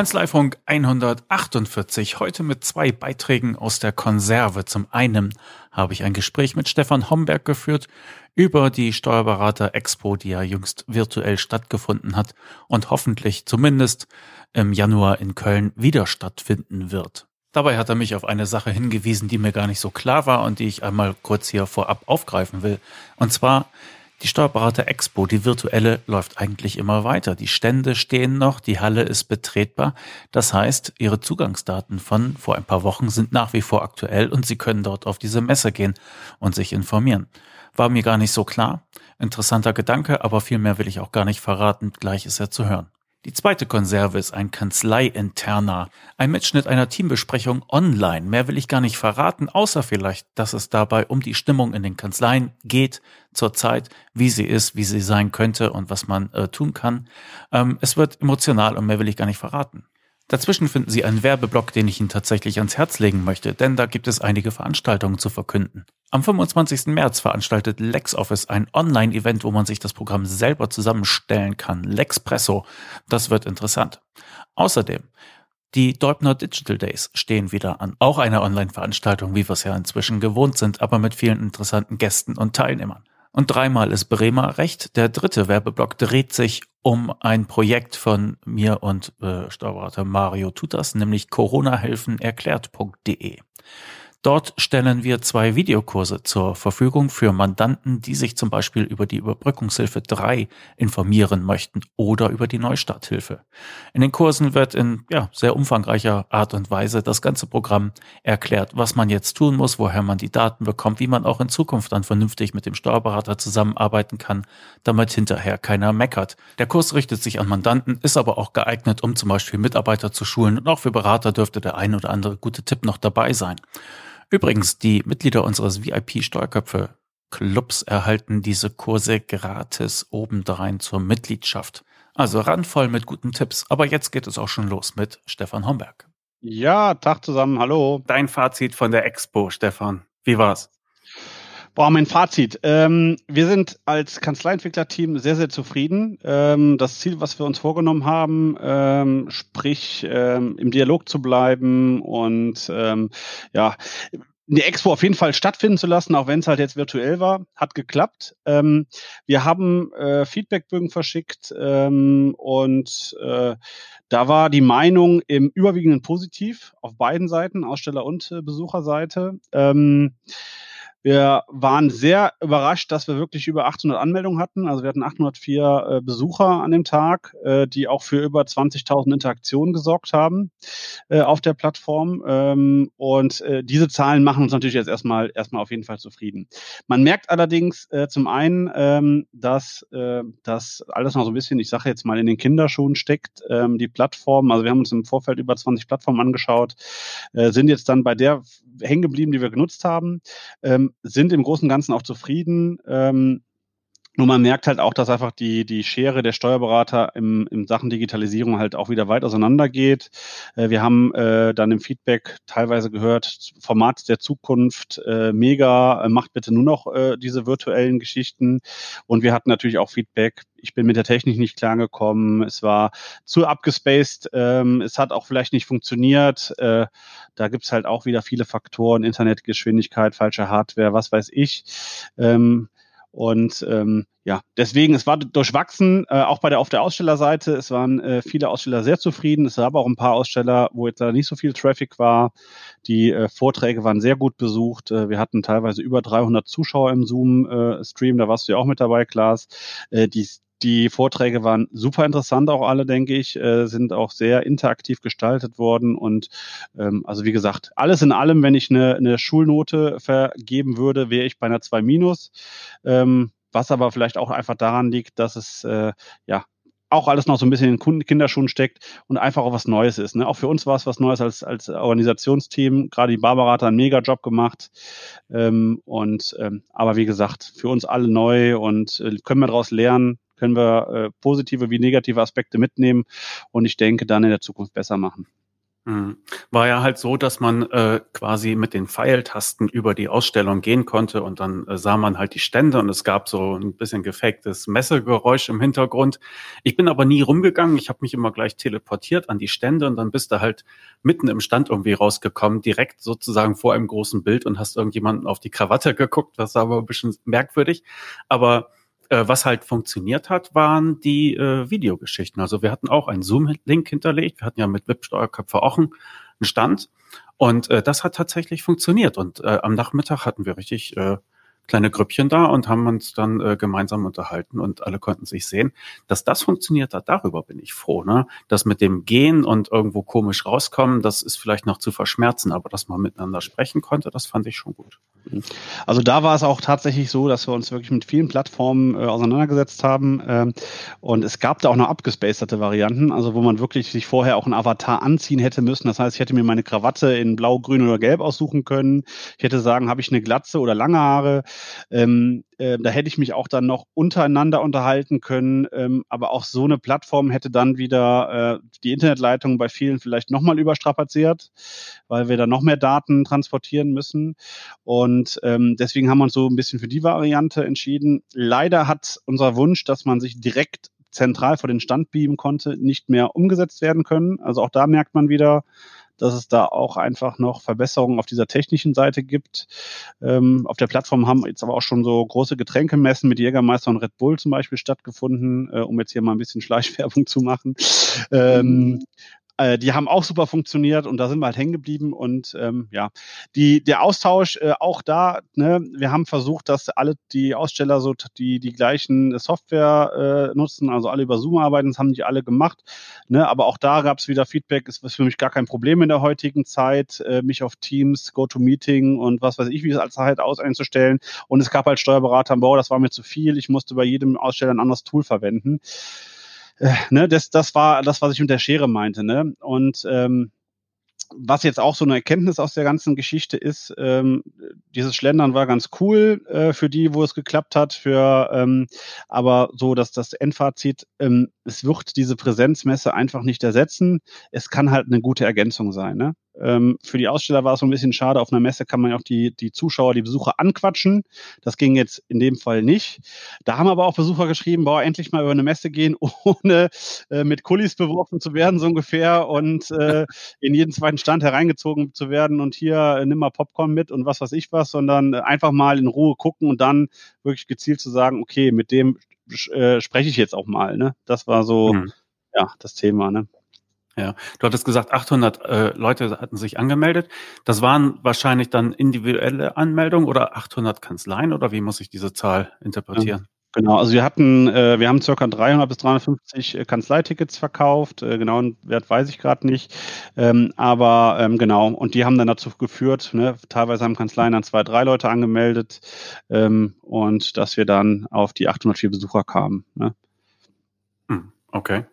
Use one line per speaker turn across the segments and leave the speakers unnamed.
Kanzleifunk 148, heute mit zwei Beiträgen aus der Konserve. Zum einen habe ich ein Gespräch mit Stefan Homberg geführt über die Steuerberater Expo, die ja jüngst virtuell stattgefunden hat und hoffentlich zumindest im Januar in Köln wieder stattfinden wird. Dabei hat er mich auf eine Sache hingewiesen, die mir gar nicht so klar war und die ich einmal kurz hier vorab aufgreifen will. Und zwar die Steuerberater Expo, die virtuelle, läuft eigentlich immer weiter. Die Stände stehen noch, die Halle ist betretbar. Das heißt, Ihre Zugangsdaten von vor ein paar Wochen sind nach wie vor aktuell und Sie können dort auf diese Messe gehen und sich informieren. War mir gar nicht so klar. Interessanter Gedanke, aber viel mehr will ich auch gar nicht verraten. Gleich ist er zu hören. Die zweite Konserve ist ein Kanzlei-interner, ein Mitschnitt einer Teambesprechung online. Mehr will ich gar nicht verraten, außer vielleicht, dass es dabei um die Stimmung in den Kanzleien geht, zurzeit, wie sie ist, wie sie sein könnte und was man äh, tun kann. Ähm, es wird emotional und mehr will ich gar nicht verraten. Dazwischen finden Sie einen Werbeblock, den ich Ihnen tatsächlich ans Herz legen möchte, denn da gibt es einige Veranstaltungen zu verkünden. Am 25. März veranstaltet LexOffice ein Online-Event, wo man sich das Programm selber zusammenstellen kann. Lexpresso. Das wird interessant. Außerdem die Deubner Digital Days stehen wieder an. Auch eine Online-Veranstaltung, wie wir es ja inzwischen gewohnt sind, aber mit vielen interessanten Gästen und Teilnehmern. Und dreimal ist Bremer recht. Der dritte Werbeblock dreht sich um ein Projekt von mir und äh, Steuerberater Mario Tutas, nämlich coronahelfenerklärt.de. Dort stellen wir zwei Videokurse zur Verfügung für Mandanten, die sich zum Beispiel über die Überbrückungshilfe 3 informieren möchten oder über die Neustarthilfe. In den Kursen wird in ja, sehr umfangreicher Art und Weise das ganze Programm erklärt, was man jetzt tun muss, woher man die Daten bekommt, wie man auch in Zukunft dann vernünftig mit dem Steuerberater zusammenarbeiten kann, damit hinterher keiner meckert. Der Kurs richtet sich an Mandanten, ist aber auch geeignet, um zum Beispiel Mitarbeiter zu schulen und auch für Berater dürfte der ein oder andere gute Tipp noch dabei sein. Übrigens, die Mitglieder unseres VIP-Steuerköpfe Clubs erhalten diese Kurse gratis obendrein zur Mitgliedschaft. Also randvoll mit guten Tipps. Aber jetzt geht es auch schon los mit Stefan Homberg.
Ja, Tag zusammen, hallo.
Dein Fazit von der Expo, Stefan. Wie war's?
Boah, mein Fazit. Ähm, wir sind als Kanzleientwicklerteam sehr, sehr zufrieden. Ähm, das Ziel, was wir uns vorgenommen haben, ähm, sprich ähm, im Dialog zu bleiben und ähm, ja, die Expo auf jeden Fall stattfinden zu lassen, auch wenn es halt jetzt virtuell war, hat geklappt. Ähm, wir haben äh, Feedbackbögen verschickt ähm, und äh, da war die Meinung im überwiegenden positiv auf beiden Seiten, Aussteller- und äh, Besucherseite. Ähm, wir waren sehr überrascht, dass wir wirklich über 800 Anmeldungen hatten. Also wir hatten 804 äh, Besucher an dem Tag, äh, die auch für über 20.000 Interaktionen gesorgt haben äh, auf der Plattform. Ähm, und äh, diese Zahlen machen uns natürlich jetzt erstmal erstmal auf jeden Fall zufrieden. Man merkt allerdings äh, zum einen, ähm, dass äh, das alles noch so ein bisschen, ich sage jetzt mal, in den Kinderschuhen steckt. Ähm, die Plattform, also wir haben uns im Vorfeld über 20 Plattformen angeschaut, äh, sind jetzt dann bei der hängen geblieben, die wir genutzt haben. Sind im Großen und Ganzen auch zufrieden. Ähm, nur man merkt halt auch, dass einfach die, die Schere der Steuerberater im, in Sachen Digitalisierung halt auch wieder weit auseinandergeht. Äh, wir haben äh, dann im Feedback teilweise gehört, Format der Zukunft, äh, mega, äh, macht bitte nur noch äh, diese virtuellen Geschichten. Und wir hatten natürlich auch Feedback, ich bin mit der Technik nicht klargekommen, es war zu abgespaced, ähm, es hat auch vielleicht nicht funktioniert. Äh, da gibt's halt auch wieder viele Faktoren, Internetgeschwindigkeit, falsche Hardware, was weiß ich. Ähm, und ähm, ja, deswegen, es war durchwachsen, äh, auch bei der auf der Ausstellerseite. Es waren äh, viele Aussteller sehr zufrieden. Es gab auch ein paar Aussteller, wo jetzt da nicht so viel Traffic war. Die äh, Vorträge waren sehr gut besucht. Äh, wir hatten teilweise über 300 Zuschauer im Zoom-Stream. da warst du ja auch mit dabei, Klaas. Äh, die, die Vorträge waren super interessant, auch alle, denke ich, äh, sind auch sehr interaktiv gestaltet worden. Und ähm, also wie gesagt, alles in allem, wenn ich eine, eine Schulnote vergeben würde, wäre ich bei einer 2 minus. Ähm, was aber vielleicht auch einfach daran liegt, dass es äh, ja auch alles noch so ein bisschen in Kinderschuhen steckt und einfach auch was Neues ist. Ne? Auch für uns war es was Neues als, als Organisationsteam. Gerade die Barbara hat einen Mega-Job gemacht. Ähm, und ähm, aber wie gesagt, für uns alle neu und äh, können wir daraus lernen, können wir äh, positive wie negative Aspekte mitnehmen und ich denke dann in der Zukunft besser machen.
Mhm. War ja halt so, dass man äh, quasi mit den Pfeiltasten über die Ausstellung gehen konnte und dann äh, sah man halt die Stände und es gab so ein bisschen gefaktes Messegeräusch im Hintergrund. Ich bin aber nie rumgegangen, ich habe mich immer gleich teleportiert an die Stände und dann bist du halt mitten im Stand irgendwie rausgekommen, direkt sozusagen vor einem großen Bild und hast irgendjemanden auf die Krawatte geguckt, das war aber ein bisschen merkwürdig. Aber äh, was halt funktioniert hat, waren die äh, Videogeschichten. Also wir hatten auch einen Zoom-Link hinterlegt. Wir hatten ja mit WIP-Steuerköpfe auch einen Stand. Und äh, das hat tatsächlich funktioniert. Und äh, am Nachmittag hatten wir richtig äh, kleine Grüppchen da und haben uns dann äh, gemeinsam unterhalten und alle konnten sich sehen. Dass das funktioniert hat, darüber bin ich froh. Ne? Das mit dem Gehen und irgendwo komisch rauskommen, das ist vielleicht noch zu verschmerzen, aber dass man miteinander sprechen konnte, das fand ich schon gut.
Also da war es auch tatsächlich so, dass wir uns wirklich mit vielen Plattformen äh, auseinandergesetzt haben ähm, und es gab da auch noch abgespacete Varianten, also wo man wirklich sich vorher auch einen Avatar anziehen hätte müssen. Das heißt, ich hätte mir meine Krawatte in blau, grün oder gelb aussuchen können. Ich hätte sagen, habe ich eine Glatze oder lange Haare. Ähm, äh, da hätte ich mich auch dann noch untereinander unterhalten können. Ähm, aber auch so eine Plattform hätte dann wieder äh, die Internetleitung bei vielen vielleicht nochmal überstrapaziert, weil wir da noch mehr Daten transportieren müssen. Und ähm, deswegen haben wir uns so ein bisschen für die Variante entschieden. Leider hat unser Wunsch, dass man sich direkt zentral vor den Stand beamen konnte, nicht mehr umgesetzt werden können. Also auch da merkt man wieder, dass es da auch einfach noch Verbesserungen auf dieser technischen Seite gibt. Ähm, auf der Plattform haben jetzt aber auch schon so große Getränkemessen mit Jägermeister und Red Bull zum Beispiel stattgefunden, äh, um jetzt hier mal ein bisschen Schleichwerbung zu machen. Ähm, äh, die haben auch super funktioniert und da sind wir halt hängen geblieben und ähm, ja, die, der Austausch äh, auch da, ne, wir haben versucht, dass alle die Aussteller so die, die gleichen Software äh, nutzen, also alle über Zoom arbeiten, das haben die alle gemacht, ne, aber auch da gab es wieder Feedback, ist für mich gar kein Problem in der heutigen Zeit, äh, mich auf Teams, GoToMeeting und was weiß ich, wie es als Zeit aus einzustellen und es gab halt Steuerberater Bau, das war mir zu viel, ich musste bei jedem Aussteller ein anderes Tool verwenden äh, ne, das, das war das, was ich mit der Schere meinte. Ne? Und ähm, was jetzt auch so eine Erkenntnis aus der ganzen Geschichte ist, ähm, dieses Schlendern war ganz cool äh, für die, wo es geklappt hat, für ähm, aber so, dass das Endfazit, ähm, es wird diese Präsenzmesse einfach nicht ersetzen. Es kann halt eine gute Ergänzung sein. Ne? Ähm, für die Aussteller war es so ein bisschen schade. Auf einer Messe kann man ja auch die, die Zuschauer, die Besucher anquatschen. Das ging jetzt in dem Fall nicht. Da haben aber auch Besucher geschrieben, boah, endlich mal über eine Messe gehen, ohne äh, mit Kullis beworfen zu werden, so ungefähr, und äh, in jeden zweiten Stand hereingezogen zu werden und hier äh, nimm mal Popcorn mit und was weiß ich was, sondern einfach mal in Ruhe gucken und dann wirklich gezielt zu sagen, okay, mit dem äh, spreche ich jetzt auch mal. Ne? Das war so, mhm. ja, das Thema. Ne?
Ja, du hattest gesagt, 800 äh, Leute hatten sich angemeldet. Das waren wahrscheinlich dann individuelle Anmeldungen oder 800 Kanzleien oder wie muss ich diese Zahl interpretieren? Ja.
Genau, also wir hatten, äh, wir haben circa 300 bis 350 äh, Kanzleitickets verkauft. Äh, genauen Wert weiß ich gerade nicht, ähm, aber ähm, genau. Und die haben dann dazu geführt. Ne, teilweise haben Kanzleien dann zwei, drei Leute angemeldet ähm, und dass wir dann auf die 804 Besucher kamen. Ne?
Hm, okay.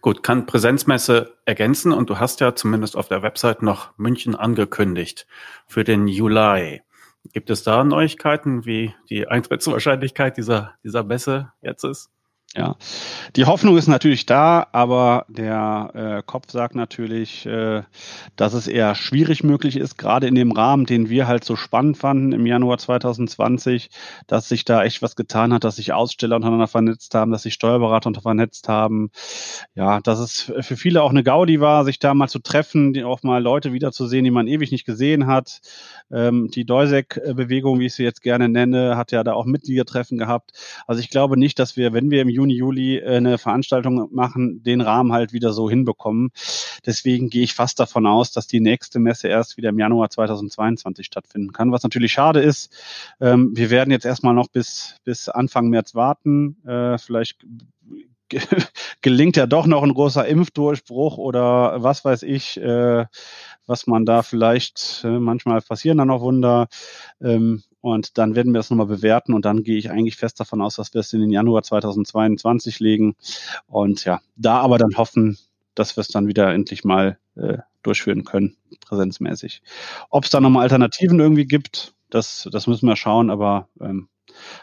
Gut, kann Präsenzmesse ergänzen und du hast ja zumindest auf der Website noch München angekündigt für den Juli. Gibt es da Neuigkeiten, wie die Eintrittswahrscheinlichkeit dieser, dieser Messe jetzt ist?
Ja, die Hoffnung ist natürlich da, aber der äh, Kopf sagt natürlich, äh, dass es eher schwierig möglich ist, gerade in dem Rahmen, den wir halt so spannend fanden im Januar 2020, dass sich da echt was getan hat, dass sich Aussteller untereinander vernetzt haben, dass sich Steuerberater unter vernetzt haben. Ja, dass es für viele auch eine Gaudi war, sich da mal zu treffen, die auch mal Leute wiederzusehen, die man ewig nicht gesehen hat. Ähm, die Deusek-Bewegung, wie ich sie jetzt gerne nenne, hat ja da auch Mitgliedertreffen gehabt. Also ich glaube nicht, dass wir, wenn wir im Juni, Juli äh, eine Veranstaltung machen, den Rahmen halt wieder so hinbekommen. Deswegen gehe ich fast davon aus, dass die nächste Messe erst wieder im Januar 2022 stattfinden kann, was natürlich schade ist. Ähm, wir werden jetzt erstmal noch bis, bis Anfang März warten. Äh, vielleicht gelingt ja doch noch ein großer Impfdurchbruch oder was weiß ich, äh, was man da vielleicht, äh, manchmal passieren da noch Wunder. Ähm, und dann werden wir das nochmal bewerten und dann gehe ich eigentlich fest davon aus, dass wir es in den Januar 2022 legen. Und ja, da aber dann hoffen, dass wir es dann wieder endlich mal äh, durchführen können, präsenzmäßig. Ob es da nochmal Alternativen irgendwie gibt, das, das müssen wir schauen, aber ähm,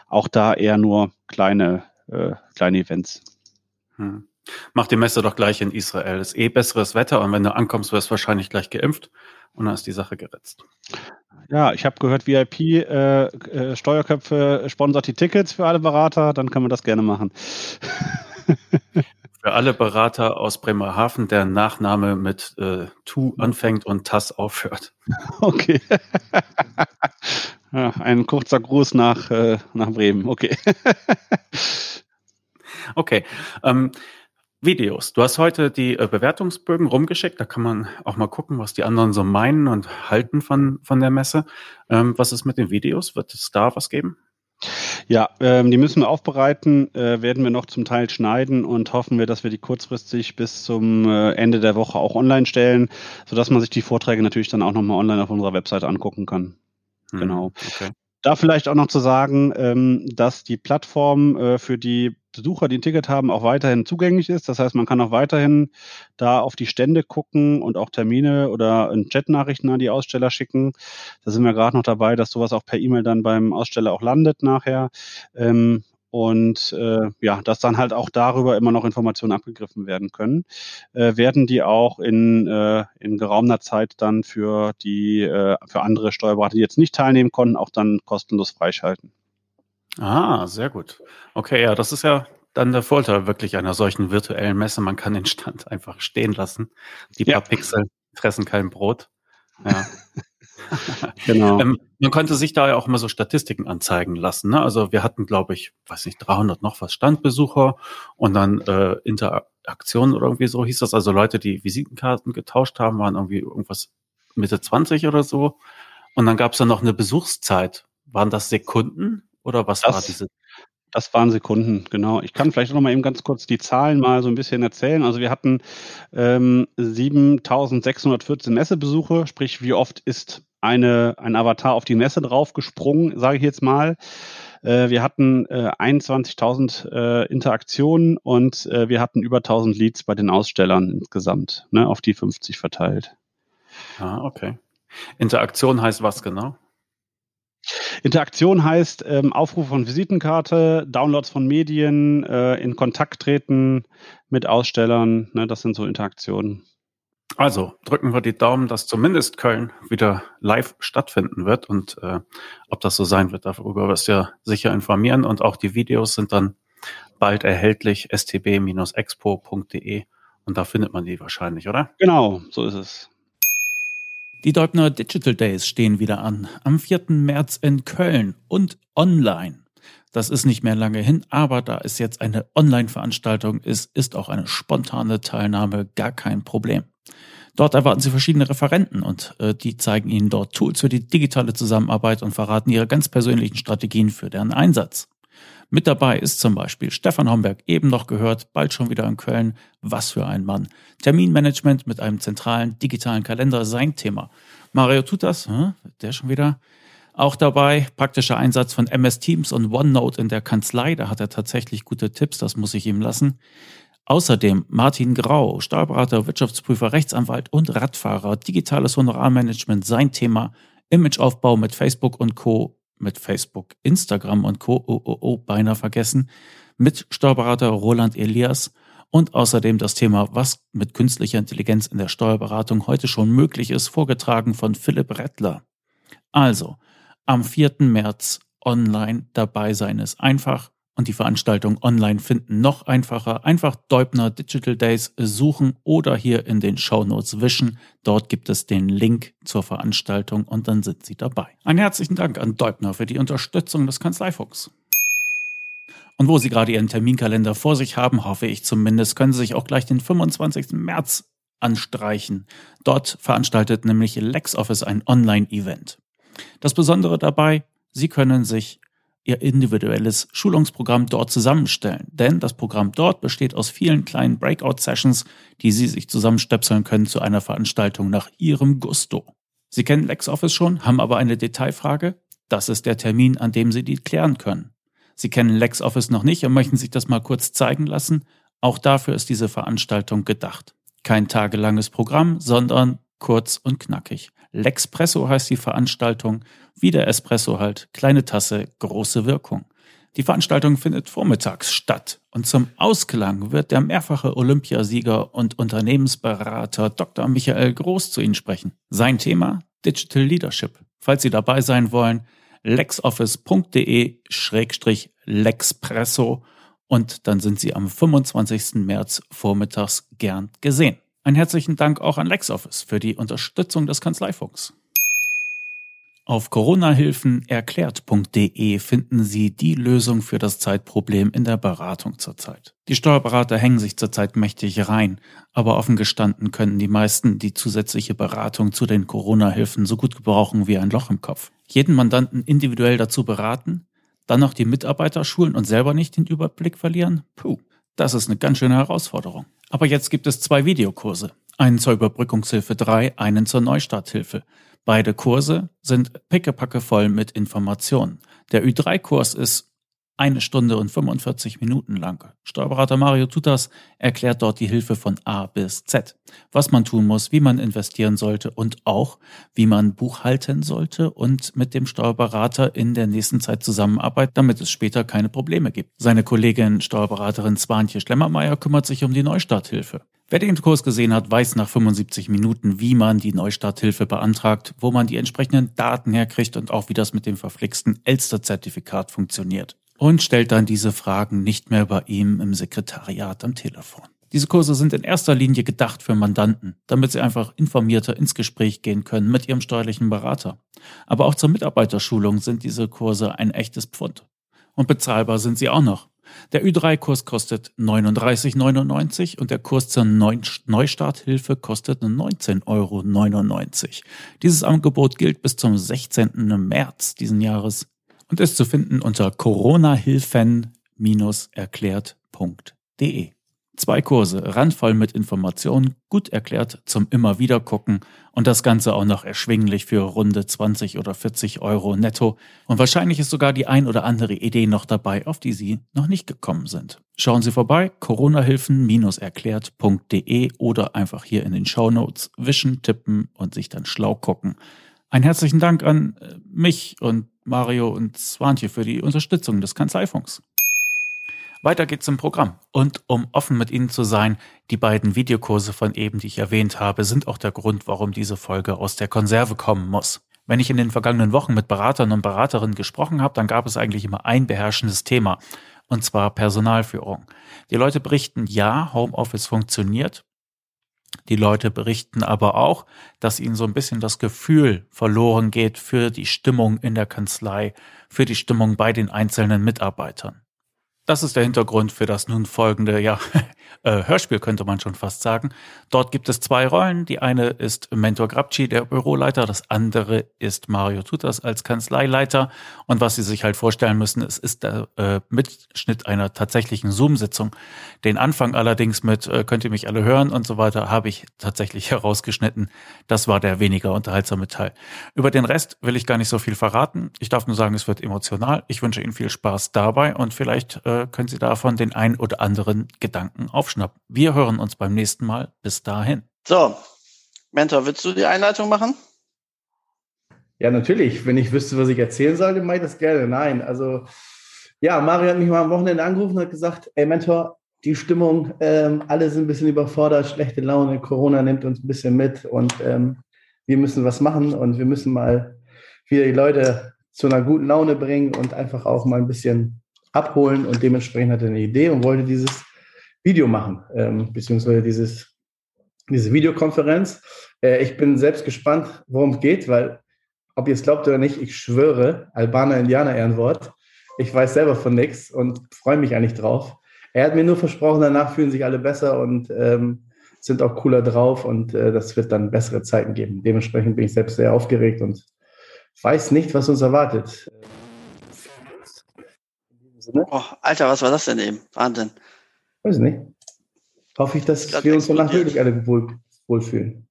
auch da eher nur kleine, äh, kleine Events.
Hm. Mach die Messe doch gleich in Israel. Ist eh besseres Wetter und wenn du ankommst, wirst du wahrscheinlich gleich geimpft und dann ist die Sache geritzt.
Ja, ich habe gehört, VIP äh, äh, Steuerköpfe sponsert die Tickets für alle Berater, dann kann man das gerne machen.
für alle Berater aus Bremerhaven, der Nachname mit äh, Tu anfängt und Tass aufhört.
Okay. ja, ein kurzer Gruß nach, äh, nach Bremen. Okay.
okay. Ähm, Videos. Du hast heute die äh, Bewertungsbögen rumgeschickt. Da kann man auch mal gucken, was die anderen so meinen und halten von, von der Messe. Ähm, was ist mit den Videos? Wird es da was geben?
Ja, ähm, die müssen wir aufbereiten, äh, werden wir noch zum Teil schneiden und hoffen wir, dass wir die kurzfristig bis zum äh, Ende der Woche auch online stellen, sodass man sich die Vorträge natürlich dann auch nochmal online auf unserer Webseite angucken kann. Hm, genau. Okay. Da vielleicht auch noch zu sagen, ähm, dass die Plattform äh, für die Besucher, die ein Ticket haben, auch weiterhin zugänglich ist. Das heißt, man kann auch weiterhin da auf die Stände gucken und auch Termine oder Chatnachrichten an die Aussteller schicken. Da sind wir gerade noch dabei, dass sowas auch per E-Mail dann beim Aussteller auch landet nachher. Ähm, und äh, ja, dass dann halt auch darüber immer noch Informationen abgegriffen werden können, äh, werden die auch in, äh, in geraumer Zeit dann für die äh, für andere Steuerberater, die jetzt nicht teilnehmen konnten, auch dann kostenlos freischalten.
Ah, sehr gut. Okay, ja, das ist ja dann der Vorteil wirklich einer solchen virtuellen Messe. Man kann den Stand einfach stehen lassen. Die paar ja. Pixel fressen kein Brot. Ja. genau. ähm, man konnte sich da ja auch immer so Statistiken anzeigen lassen. Ne? Also wir hatten, glaube ich, weiß nicht, 300 noch was Standbesucher und dann äh, Interaktionen oder irgendwie so hieß das. Also Leute, die Visitenkarten getauscht haben, waren irgendwie irgendwas Mitte 20 oder so. Und dann gab es dann noch eine Besuchszeit. Waren das Sekunden oder was
das,
war diese?
Das waren Sekunden, genau. Ich kann vielleicht noch mal eben ganz kurz die Zahlen mal so ein bisschen erzählen. Also wir hatten ähm, 7.614 Messebesuche, sprich wie oft ist eine, ein Avatar auf die Messe draufgesprungen, sage ich jetzt mal. Äh, wir hatten äh, 21.000 äh, Interaktionen und äh, wir hatten über 1.000 Leads bei den Ausstellern insgesamt, ne, auf die 50 verteilt.
Ah, okay. Interaktion heißt was genau?
Interaktion heißt ähm, Aufruf von Visitenkarte, Downloads von Medien, äh, in Kontakt treten mit Ausstellern. Ne, das sind so Interaktionen.
Also drücken wir die Daumen, dass zumindest Köln wieder live stattfinden wird und äh, ob das so sein wird, darüber wirst du ja sicher informieren und auch die Videos sind dann bald erhältlich stb-expo.de und da findet man die wahrscheinlich, oder?
Genau, so ist es.
Die Deubner Digital Days stehen wieder an, am 4. März in Köln und online. Das ist nicht mehr lange hin, aber da es jetzt eine Online-Veranstaltung ist, ist auch eine spontane Teilnahme gar kein Problem. Dort erwarten Sie verschiedene Referenten und äh, die zeigen Ihnen dort Tools für die digitale Zusammenarbeit und verraten ihre ganz persönlichen Strategien für deren Einsatz. Mit dabei ist zum Beispiel Stefan Homberg, eben noch gehört, bald schon wieder in Köln. Was für ein Mann. Terminmanagement mit einem zentralen digitalen Kalender, sein Thema. Mario tut das, hm? der schon wieder. Auch dabei praktischer Einsatz von MS Teams und OneNote in der Kanzlei. Da hat er tatsächlich gute Tipps, das muss ich ihm lassen. Außerdem Martin Grau, Steuerberater, Wirtschaftsprüfer, Rechtsanwalt und Radfahrer, digitales Honorarmanagement, sein Thema, Imageaufbau mit Facebook und Co mit Facebook, Instagram und Co. Oh, oh, oh, beinahe vergessen, mit Steuerberater Roland Elias und außerdem das Thema, was mit künstlicher Intelligenz in der Steuerberatung heute schon möglich ist, vorgetragen von Philipp Rettler. Also, am 4. März online dabei sein ist einfach und die Veranstaltung online finden noch einfacher. Einfach Deubner Digital Days suchen oder hier in den Show Notes wischen. Dort gibt es den Link zur Veranstaltung und dann sind Sie dabei. Einen herzlichen Dank an Deubner für die Unterstützung des Kanzleifuchs. Und wo Sie gerade Ihren Terminkalender vor sich haben, hoffe ich zumindest, können Sie sich auch gleich den 25. März anstreichen. Dort veranstaltet nämlich LexOffice ein Online-Event. Das Besondere dabei, Sie können sich ihr individuelles Schulungsprogramm dort zusammenstellen. Denn das Programm dort besteht aus vielen kleinen Breakout-Sessions, die Sie sich zusammenstöpseln können zu einer Veranstaltung nach Ihrem Gusto. Sie kennen LexOffice schon, haben aber eine Detailfrage? Das ist der Termin, an dem Sie die klären können. Sie kennen LexOffice noch nicht und möchten sich das mal kurz zeigen lassen? Auch dafür ist diese Veranstaltung gedacht. Kein tagelanges Programm, sondern kurz und knackig. Lexpresso heißt die Veranstaltung, wie der Espresso halt, kleine Tasse, große Wirkung. Die Veranstaltung findet vormittags statt und zum Ausklang wird der mehrfache Olympiasieger und Unternehmensberater Dr. Michael Groß zu Ihnen sprechen. Sein Thema Digital Leadership. Falls Sie dabei sein wollen, lexoffice.de-lexpresso und dann sind Sie am 25. März vormittags gern gesehen. Einen herzlichen Dank auch an LexOffice für die Unterstützung des Kanzleifunks. Auf coronahilfenerklärt.de finden Sie die Lösung für das Zeitproblem in der Beratung zurzeit. Die Steuerberater hängen sich zurzeit mächtig rein, aber offen gestanden können die meisten die zusätzliche Beratung zu den Corona-Hilfen so gut gebrauchen wie ein Loch im Kopf. Jeden Mandanten individuell dazu beraten, dann noch die Mitarbeiter schulen und selber nicht den Überblick verlieren? Puh, das ist eine ganz schöne Herausforderung. Aber jetzt gibt es zwei Videokurse. Einen zur Überbrückungshilfe 3, einen zur Neustarthilfe. Beide Kurse sind pickepacke voll mit Informationen. Der Ü3-Kurs ist eine Stunde und 45 Minuten lang. Steuerberater Mario Tutas erklärt dort die Hilfe von A bis Z. Was man tun muss, wie man investieren sollte und auch, wie man buchhalten sollte und mit dem Steuerberater in der nächsten Zeit zusammenarbeitet, damit es später keine Probleme gibt. Seine Kollegin Steuerberaterin Swantje Schlemmermeier kümmert sich um die Neustarthilfe. Wer den Kurs gesehen hat, weiß nach 75 Minuten, wie man die Neustarthilfe beantragt, wo man die entsprechenden Daten herkriegt und auch wie das mit dem verflixten Elster-Zertifikat funktioniert. Und stellt dann diese Fragen nicht mehr bei ihm im Sekretariat am Telefon. Diese Kurse sind in erster Linie gedacht für Mandanten, damit sie einfach informierter ins Gespräch gehen können mit ihrem steuerlichen Berater. Aber auch zur Mitarbeiterschulung sind diese Kurse ein echtes Pfund. Und bezahlbar sind sie auch noch. Der Ü3-Kurs kostet 39,99 und der Kurs zur Neustarthilfe kostet 19,99 Euro. Dieses Angebot gilt bis zum 16. März diesen Jahres und ist zu finden unter coronahilfen-erklärt.de. Zwei Kurse, randvoll mit Informationen, gut erklärt zum immer wieder gucken und das Ganze auch noch erschwinglich für runde 20 oder 40 Euro netto. Und wahrscheinlich ist sogar die ein oder andere Idee noch dabei, auf die Sie noch nicht gekommen sind. Schauen Sie vorbei, coronahilfen-erklärt.de oder einfach hier in den Show Notes wischen, tippen und sich dann schlau gucken. Einen herzlichen Dank an äh, mich und Mario und Swantje für die Unterstützung des Kanzleifunks. Weiter geht's im Programm. Und um offen mit Ihnen zu sein, die beiden Videokurse von eben, die ich erwähnt habe, sind auch der Grund, warum diese Folge aus der Konserve kommen muss. Wenn ich in den vergangenen Wochen mit Beratern und Beraterinnen gesprochen habe, dann gab es eigentlich immer ein beherrschendes Thema, und zwar Personalführung. Die Leute berichten, ja, Homeoffice funktioniert. Die Leute berichten aber auch, dass ihnen so ein bisschen das Gefühl verloren geht für die Stimmung in der Kanzlei, für die Stimmung bei den einzelnen Mitarbeitern. Das ist der Hintergrund für das nun folgende, ja, äh, Hörspiel könnte man schon fast sagen. Dort gibt es zwei Rollen. Die eine ist Mentor Grabci, der Büroleiter. Das andere ist Mario Tutas als Kanzleileiter. Und was Sie sich halt vorstellen müssen, es ist der äh, Mitschnitt einer tatsächlichen Zoom-Sitzung. Den Anfang allerdings mit, äh, könnt ihr mich alle hören und so weiter, habe ich tatsächlich herausgeschnitten. Das war der weniger unterhaltsame Teil. Über den Rest will ich gar nicht so viel verraten. Ich darf nur sagen, es wird emotional. Ich wünsche Ihnen viel Spaß dabei und vielleicht äh, können Sie davon den ein oder anderen Gedanken aufschnappen. Wir hören uns beim nächsten Mal. Bis dahin.
So, Mentor, willst du die Einleitung machen?
Ja, natürlich. Wenn ich wüsste, was ich erzählen sollte, mache ich das gerne. Nein, also ja, Mario hat mich mal am Wochenende angerufen und hat gesagt, ey Mentor, die Stimmung, ähm, alle sind ein bisschen überfordert, schlechte Laune, Corona nimmt uns ein bisschen mit und ähm, wir müssen was machen und wir müssen mal wieder die Leute zu einer guten Laune bringen und einfach auch mal ein bisschen abholen und dementsprechend hat er eine Idee und wollte dieses Video machen, ähm, beziehungsweise dieses, diese Videokonferenz. Äh, ich bin selbst gespannt, worum es geht, weil, ob ihr es glaubt oder nicht, ich schwöre, Albaner Indianer Ehrenwort. Ich weiß selber von nichts und freue mich eigentlich drauf. Er hat mir nur versprochen, danach fühlen sich alle besser und ähm, sind auch cooler drauf und äh, das wird dann bessere Zeiten geben. Dementsprechend bin ich selbst sehr aufgeregt und weiß nicht, was uns erwartet.
Oh, Alter, was war das denn eben? Wahnsinn.
Weiß nicht. Hoffe ich, dass ich wir uns danach wirklich alle wohl, wohlfühlen.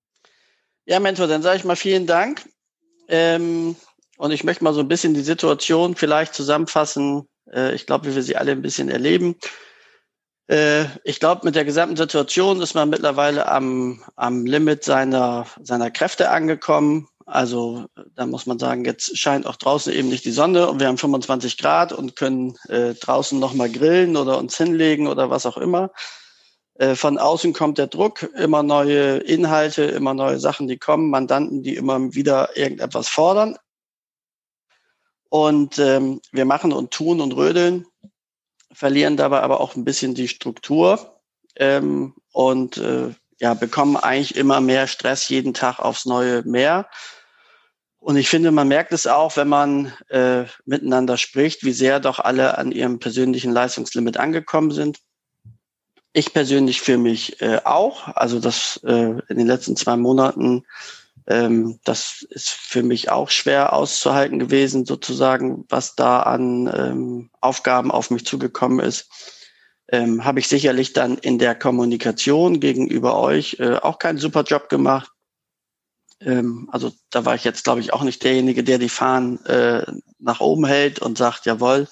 Ja, Mentor, dann sage ich mal vielen Dank. Ähm, und ich möchte mal so ein bisschen die Situation vielleicht zusammenfassen. Äh, ich glaube, wie wir sie alle ein bisschen erleben. Äh, ich glaube, mit der gesamten Situation ist man mittlerweile am, am Limit seiner, seiner Kräfte angekommen. Also da muss man sagen, jetzt scheint auch draußen eben nicht die Sonne und wir haben 25 Grad und können äh, draußen nochmal grillen oder uns hinlegen oder was auch immer. Äh, von außen kommt der Druck, immer neue Inhalte, immer neue Sachen, die kommen, Mandanten, die immer wieder irgendetwas fordern. Und ähm, wir machen und tun und rödeln, verlieren dabei aber auch ein bisschen die Struktur ähm, und äh, ja, bekommen eigentlich immer mehr Stress jeden Tag aufs Neue mehr. Und ich finde, man merkt es auch, wenn man äh, miteinander spricht, wie sehr doch alle an ihrem persönlichen Leistungslimit angekommen sind. Ich persönlich für mich äh, auch. Also das äh, in den letzten zwei Monaten, ähm, das ist für mich auch schwer auszuhalten gewesen, sozusagen, was da an ähm, Aufgaben auf mich zugekommen ist ähm, habe ich sicherlich dann in der Kommunikation gegenüber euch äh, auch keinen super Job gemacht. Ähm, also da war ich jetzt, glaube ich, auch nicht derjenige, der die Fahnen äh, nach oben hält und sagt, jawohl,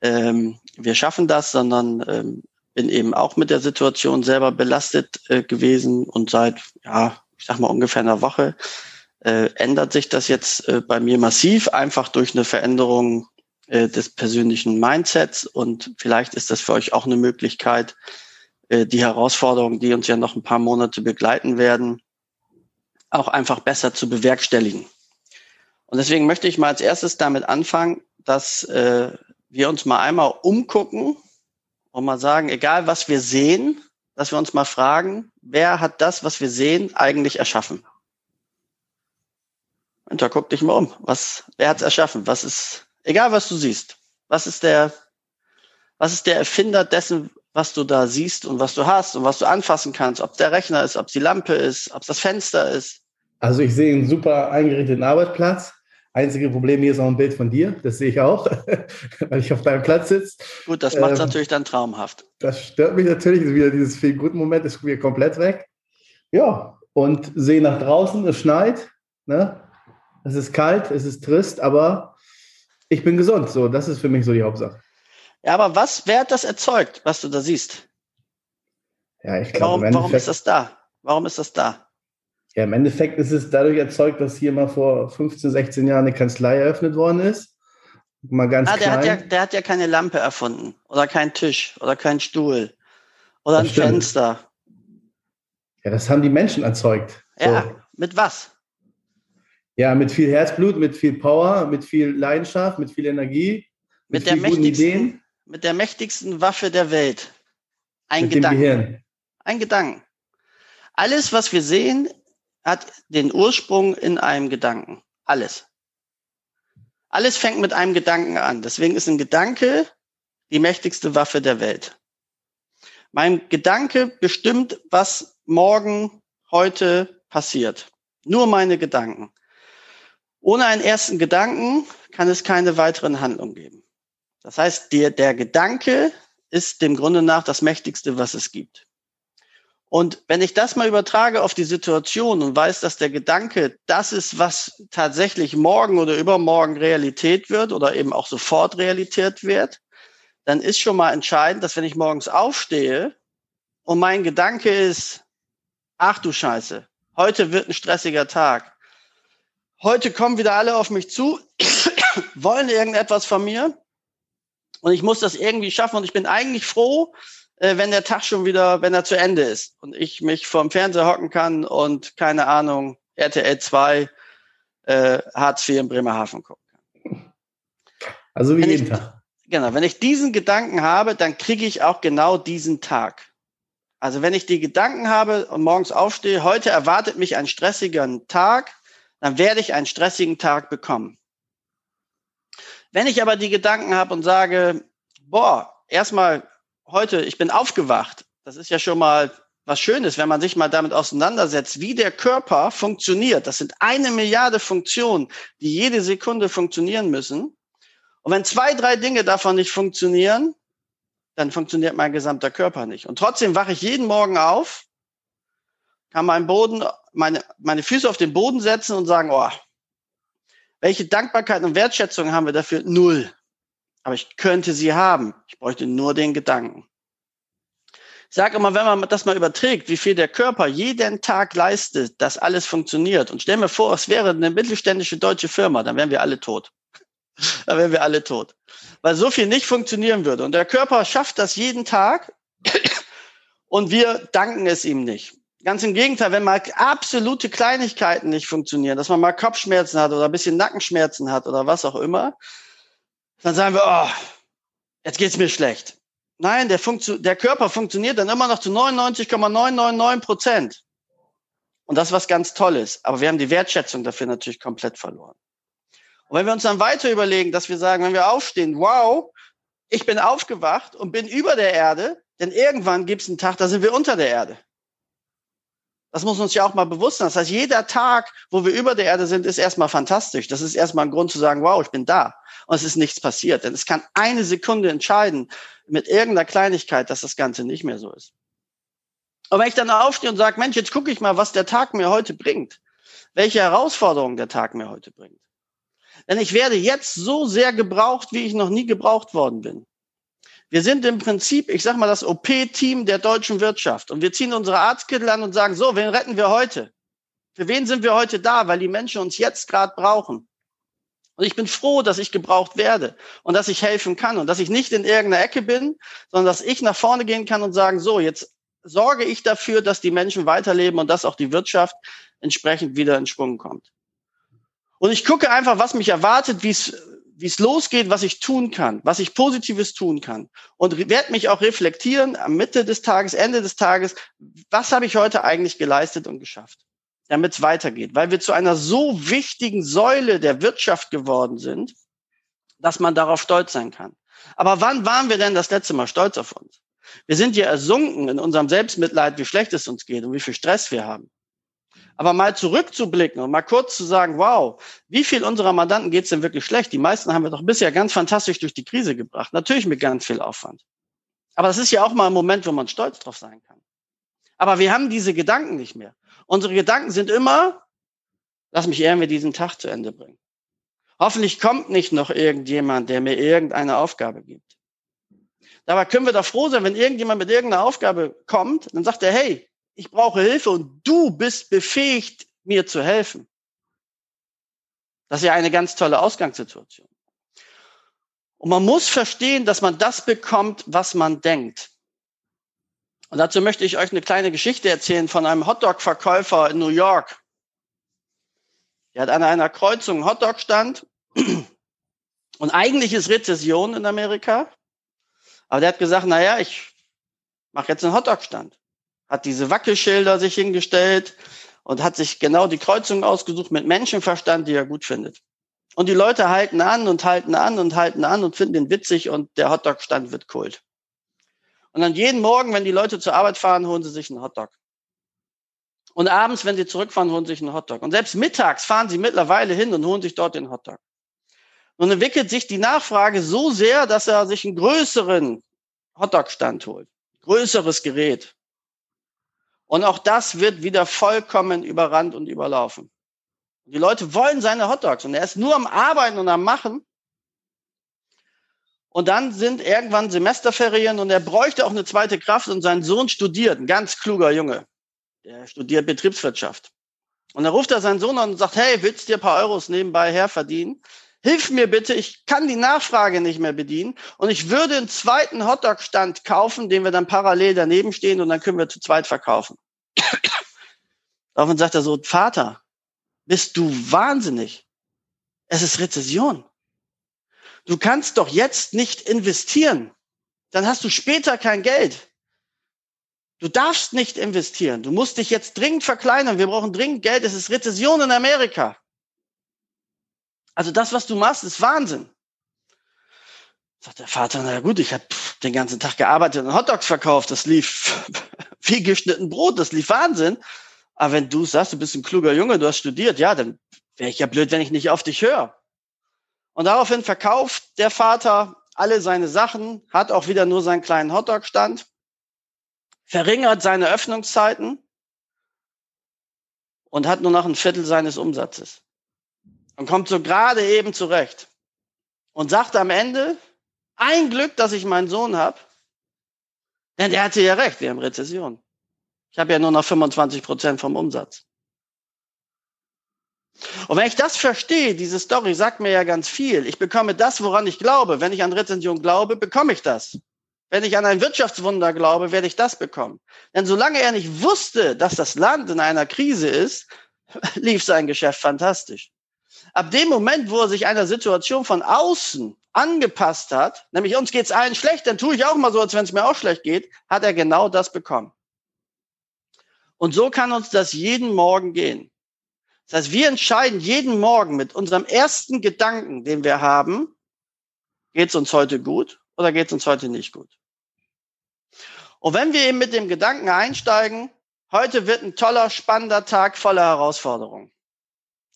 ähm, wir schaffen das, sondern ähm, bin eben auch mit der Situation selber belastet äh, gewesen und seit, ja, ich sag mal ungefähr einer Woche äh, ändert sich das jetzt äh, bei mir massiv, einfach durch eine Veränderung äh, des persönlichen Mindsets und vielleicht ist das für euch auch eine Möglichkeit, äh, die Herausforderungen, die uns ja noch ein paar Monate begleiten werden, auch einfach besser zu bewerkstelligen. Und deswegen möchte ich mal als erstes damit anfangen, dass äh, wir uns mal einmal umgucken und mal sagen, egal was wir sehen, dass wir uns mal fragen, wer hat das, was wir sehen, eigentlich erschaffen? Und da guck dich mal um. Was, wer hat es erschaffen? Was ist, Egal, was du siehst. Was ist der, was ist der Erfinder dessen, was du da siehst und was du hast und was du anfassen kannst? Ob der Rechner ist, ob die Lampe ist, ob das Fenster ist.
Also ich sehe einen super eingerichteten Arbeitsplatz. Einzige Problem hier ist auch ein Bild von dir. Das sehe ich auch, weil ich auf deinem Platz sitze.
Gut, das macht es ähm, natürlich dann traumhaft.
Das stört mich natürlich. Wieder dieses viel guten Moment ist wieder komplett weg. Ja, und sehe nach draußen, es schneit. Ne? Es ist kalt, es ist trist, aber ich bin gesund. So, das ist für mich so die Hauptsache.
Ja, aber was, wer hat das erzeugt, was du da siehst?
Ja, ich glaube,
warum, warum ist das da? Warum ist das da?
Ja, im Endeffekt ist es dadurch erzeugt, dass hier mal vor 15, 16 Jahren eine Kanzlei eröffnet worden ist. Mal ganz
ah, der
klein.
Hat ja, der hat ja keine Lampe erfunden oder keinen Tisch oder keinen Stuhl oder das ein stimmt. Fenster.
Ja, das haben die Menschen erzeugt.
Ja, so. mit was?
Ja, mit viel Herzblut, mit viel Power, mit viel Leidenschaft, mit viel Energie.
Mit, mit der, mächtigsten, mit der mächtigsten Waffe der Welt. Ein mit Gedanken. Dem Gehirn. Ein Gedanken. Alles, was wir sehen, hat den Ursprung in einem Gedanken. Alles. Alles fängt mit einem Gedanken an. Deswegen ist ein Gedanke die mächtigste Waffe der Welt. Mein Gedanke bestimmt, was morgen, heute passiert. Nur meine Gedanken. Ohne einen ersten Gedanken kann es keine weiteren Handlungen geben. Das heißt, der, der Gedanke ist dem Grunde nach das Mächtigste, was es gibt. Und wenn ich das mal übertrage auf die Situation und weiß, dass der Gedanke das ist, was tatsächlich morgen oder übermorgen Realität wird oder eben auch sofort Realität wird, dann ist schon mal entscheidend, dass wenn ich morgens aufstehe und mein Gedanke ist, ach du Scheiße, heute wird ein stressiger Tag, heute kommen wieder alle auf mich zu, wollen irgendetwas von mir und ich muss das irgendwie schaffen und ich bin eigentlich froh, äh, wenn der Tag schon wieder, wenn er zu Ende ist und ich mich vorm Fernseher hocken kann und keine Ahnung, RTL 2, äh, Hartz IV in Bremerhaven gucken kann.
Also wie wenn jeden ich, Tag.
Genau, wenn ich diesen Gedanken habe, dann kriege ich auch genau diesen Tag. Also wenn ich die Gedanken habe und morgens aufstehe, heute erwartet mich ein stressiger Tag, dann werde ich einen stressigen Tag bekommen. Wenn ich aber die Gedanken habe und sage, boah, erstmal heute, ich bin aufgewacht, das ist ja schon mal was Schönes, wenn man sich mal damit auseinandersetzt, wie der Körper funktioniert. Das sind eine Milliarde Funktionen, die jede Sekunde funktionieren müssen. Und wenn zwei, drei Dinge davon nicht funktionieren, dann funktioniert mein gesamter Körper nicht. Und trotzdem wache ich jeden Morgen auf, kann mein Boden meine, meine Füße auf den Boden setzen und sagen, oh, welche Dankbarkeit und Wertschätzung haben wir dafür? Null. Aber ich könnte sie haben. Ich bräuchte nur den Gedanken. sage immer, wenn man das mal überträgt, wie viel der Körper jeden Tag leistet, dass alles funktioniert. Und stell mir vor, es wäre eine mittelständische deutsche Firma, dann wären wir alle tot. dann wären wir alle tot. Weil so viel nicht funktionieren würde. Und der Körper schafft das jeden Tag und wir danken es ihm nicht. Ganz im Gegenteil, wenn mal absolute Kleinigkeiten nicht funktionieren, dass man mal Kopfschmerzen hat oder ein bisschen Nackenschmerzen hat oder was auch immer, dann sagen wir, oh, jetzt geht's mir schlecht. Nein, der, Funktio der Körper funktioniert dann immer noch zu 99,999 Prozent. Und das ist was ganz Tolles. Aber wir haben die Wertschätzung dafür natürlich komplett verloren. Und wenn wir uns dann weiter überlegen, dass wir sagen, wenn wir aufstehen, wow, ich bin aufgewacht und bin über der Erde, denn irgendwann gibt es einen Tag, da sind wir unter der Erde. Das muss uns ja auch mal bewusst sein. Das heißt, jeder Tag, wo wir über der Erde sind, ist erstmal fantastisch. Das ist erstmal ein Grund zu sagen, wow, ich bin da. Und es ist nichts passiert. Denn es kann eine Sekunde entscheiden mit irgendeiner Kleinigkeit, dass das Ganze nicht mehr so ist. Aber wenn ich dann aufstehe und sage, Mensch, jetzt gucke ich mal, was der Tag mir heute bringt. Welche Herausforderungen der Tag mir heute bringt. Denn ich werde jetzt so sehr gebraucht, wie ich noch nie gebraucht worden bin. Wir sind im Prinzip, ich sag mal, das OP-Team der deutschen Wirtschaft. Und wir ziehen unsere Arztkittel an und sagen, so, wen retten wir heute? Für wen sind wir heute da? Weil die Menschen uns jetzt gerade brauchen. Und ich bin froh, dass ich gebraucht werde und dass ich helfen kann und dass ich nicht in irgendeiner Ecke bin, sondern dass ich nach vorne gehen kann und sagen, so, jetzt sorge ich dafür, dass die Menschen weiterleben und dass auch die Wirtschaft entsprechend wieder in Schwung kommt. Und ich gucke einfach, was mich erwartet, wie es wie es losgeht, was ich tun kann, was ich Positives tun kann. Und werde mich auch reflektieren am Mitte des Tages, Ende des Tages, was habe ich heute eigentlich geleistet und geschafft, damit es weitergeht. Weil wir zu einer so wichtigen Säule der Wirtschaft geworden sind, dass man darauf stolz sein kann. Aber wann waren wir denn das letzte Mal stolz auf uns? Wir sind ja ersunken in unserem Selbstmitleid, wie schlecht es uns geht und wie viel Stress wir haben. Aber mal zurückzublicken und mal kurz zu sagen, wow, wie viel unserer Mandanten geht's denn wirklich schlecht? Die meisten haben wir doch bisher ganz fantastisch durch die Krise gebracht. Natürlich mit ganz viel Aufwand. Aber das ist ja auch mal ein Moment, wo man stolz drauf sein kann. Aber wir haben diese Gedanken nicht mehr. Unsere Gedanken sind immer, lass mich irgendwie diesen Tag zu Ende bringen. Hoffentlich kommt nicht noch irgendjemand, der mir irgendeine Aufgabe gibt. Dabei können wir doch froh sein, wenn irgendjemand mit irgendeiner Aufgabe kommt, dann sagt er, hey, ich brauche Hilfe und du bist befähigt, mir zu helfen. Das ist ja eine ganz tolle Ausgangssituation. Und man muss verstehen, dass man das bekommt, was man denkt. Und dazu möchte ich euch eine kleine Geschichte erzählen von einem Hotdog-Verkäufer in New York. Er hat an einer Kreuzung einen Hotdog-Stand. Und eigentlich ist Rezession in Amerika. Aber der hat gesagt, naja, ich mache jetzt einen Hotdog-Stand hat diese Wackelschilder sich hingestellt und hat sich genau die Kreuzung ausgesucht mit Menschenverstand, die er gut findet. Und die Leute halten an und halten an und halten an und finden den witzig und der Hotdog-Stand wird kult. Und dann jeden Morgen, wenn die Leute zur Arbeit fahren, holen sie sich einen Hotdog. Und abends, wenn sie zurückfahren, holen sie sich einen Hotdog. Und selbst mittags fahren sie mittlerweile hin und holen sich dort den Hotdog. Und entwickelt sich die Nachfrage so sehr, dass er sich einen größeren Hotdog-Stand holt. Größeres Gerät. Und auch das wird wieder vollkommen überrannt und überlaufen. Die Leute wollen seine Hotdogs und er ist nur am Arbeiten und am Machen. Und dann sind irgendwann Semesterferien und er bräuchte auch eine zweite Kraft und sein Sohn studiert, ein ganz kluger Junge. Der studiert Betriebswirtschaft. Und dann ruft er seinen Sohn an und sagt, hey, willst du dir ein paar Euros nebenbei her verdienen? Hilf mir bitte, ich kann die Nachfrage nicht mehr bedienen und ich würde einen zweiten Hotdog-Stand kaufen, den wir dann parallel daneben stehen und dann können wir zu zweit verkaufen. Daraufhin sagt er so, Vater, bist du wahnsinnig? Es ist Rezession. Du kannst doch jetzt nicht investieren. Dann hast du später kein Geld. Du darfst nicht investieren. Du musst dich jetzt dringend verkleinern. Wir brauchen dringend Geld. Es ist Rezession in Amerika. Also das, was du machst, ist Wahnsinn. Sagt der Vater, na gut, ich habe den ganzen Tag gearbeitet und Hotdogs verkauft. Das lief wie geschnitten Brot. Das lief Wahnsinn. Aber wenn du sagst, du bist ein kluger Junge, du hast studiert, ja, dann wäre ich ja blöd, wenn ich nicht auf dich höre. Und daraufhin verkauft der Vater alle seine Sachen, hat auch wieder nur seinen kleinen Hotdog-Stand, verringert seine Öffnungszeiten und hat nur noch ein Viertel seines Umsatzes. Und kommt so gerade eben zurecht. Und sagt am Ende, ein Glück, dass ich meinen Sohn habe, Denn der hatte ja recht, wir haben Rezession. Ich habe ja nur noch 25 Prozent vom Umsatz. Und wenn ich das verstehe, diese Story sagt mir ja ganz viel. Ich bekomme das, woran ich glaube. Wenn ich an Rezension glaube, bekomme ich das. Wenn ich an ein Wirtschaftswunder glaube, werde ich das bekommen. Denn solange er nicht wusste, dass das Land in einer Krise ist, lief sein Geschäft fantastisch. Ab dem Moment, wo er sich einer Situation von außen angepasst hat, nämlich uns geht's allen schlecht, dann tue ich auch mal so, als wenn es mir auch schlecht geht, hat er genau das bekommen. Und so kann uns das jeden Morgen gehen. Das heißt, wir entscheiden jeden Morgen mit unserem ersten Gedanken, den wir haben, geht's uns heute gut oder geht's uns heute nicht gut. Und wenn wir eben mit dem Gedanken einsteigen, heute wird ein toller, spannender Tag voller Herausforderungen,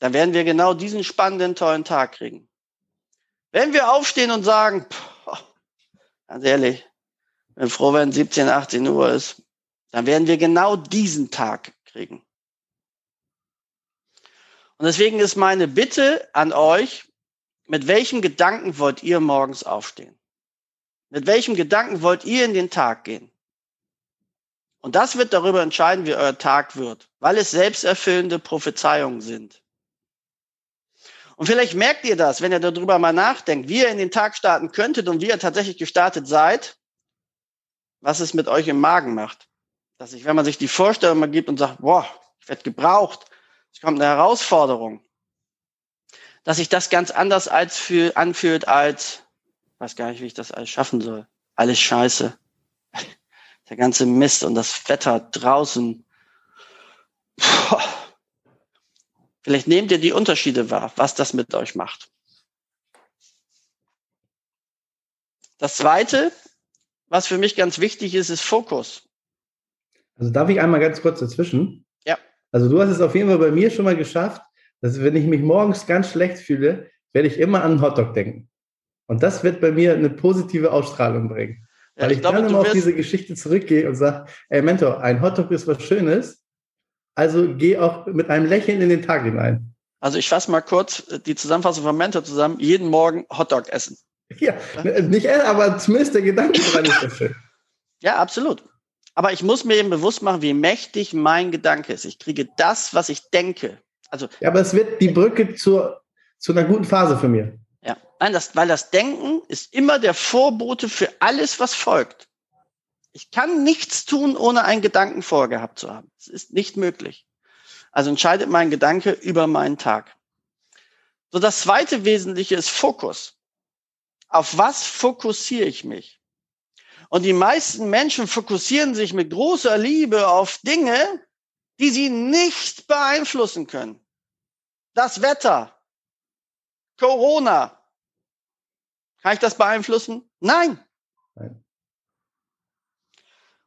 dann werden wir genau diesen spannenden, tollen Tag kriegen. Wenn wir aufstehen und sagen, pff, ganz ehrlich, bin froh, wenn 17, 18 Uhr ist, dann werden wir genau diesen Tag kriegen. Und deswegen ist meine Bitte an euch, mit welchem Gedanken wollt ihr morgens aufstehen? Mit welchem Gedanken wollt ihr in den Tag gehen? Und das wird darüber entscheiden, wie euer Tag wird, weil es selbsterfüllende Prophezeiungen sind. Und vielleicht merkt ihr das, wenn ihr darüber mal nachdenkt, wie ihr in den Tag starten könntet und wie ihr tatsächlich gestartet seid, was es mit euch im Magen macht. Dass ich, wenn man sich die Vorstellung mal gibt und sagt, boah, ich werde gebraucht, es kommt eine Herausforderung, dass sich das ganz anders als für, anfühlt als, weiß gar nicht, wie ich das alles schaffen soll. Alles scheiße. Der ganze Mist und das Wetter draußen. Puh. Vielleicht nehmt ihr die Unterschiede wahr, was das mit euch macht. Das zweite, was für mich ganz wichtig ist, ist Fokus.
Also darf ich einmal ganz kurz dazwischen? Also du hast es auf jeden Fall bei mir schon mal geschafft, dass wenn ich mich morgens ganz schlecht fühle, werde ich immer an einen Hotdog denken. Und das wird bei mir eine positive Ausstrahlung bringen. Ja, Weil ich, ich glaube, dann immer auf diese Geschichte zurückgehe und sage, ey Mentor, ein Hotdog ist was Schönes, also geh auch mit einem Lächeln in den Tag hinein.
Also ich fasse mal kurz die Zusammenfassung von Mentor zusammen. Jeden Morgen Hotdog essen.
Ja, nicht essen, aber zumindest der Gedanke dran ist das schön.
Ja, absolut. Aber ich muss mir eben bewusst machen, wie mächtig mein Gedanke ist. Ich kriege das, was ich denke. Also,
ja, aber es wird die Brücke zur, zu einer guten Phase für mir.
Ja, nein, das, weil das Denken ist immer der Vorbote für alles, was folgt. Ich kann nichts tun, ohne einen Gedanken vorgehabt zu haben. Es ist nicht möglich. Also entscheidet mein Gedanke über meinen Tag. So, das zweite Wesentliche ist Fokus. Auf was fokussiere ich mich? Und die meisten Menschen fokussieren sich mit großer Liebe auf Dinge, die sie nicht beeinflussen können. Das Wetter, Corona. Kann ich das beeinflussen? Nein. Nein.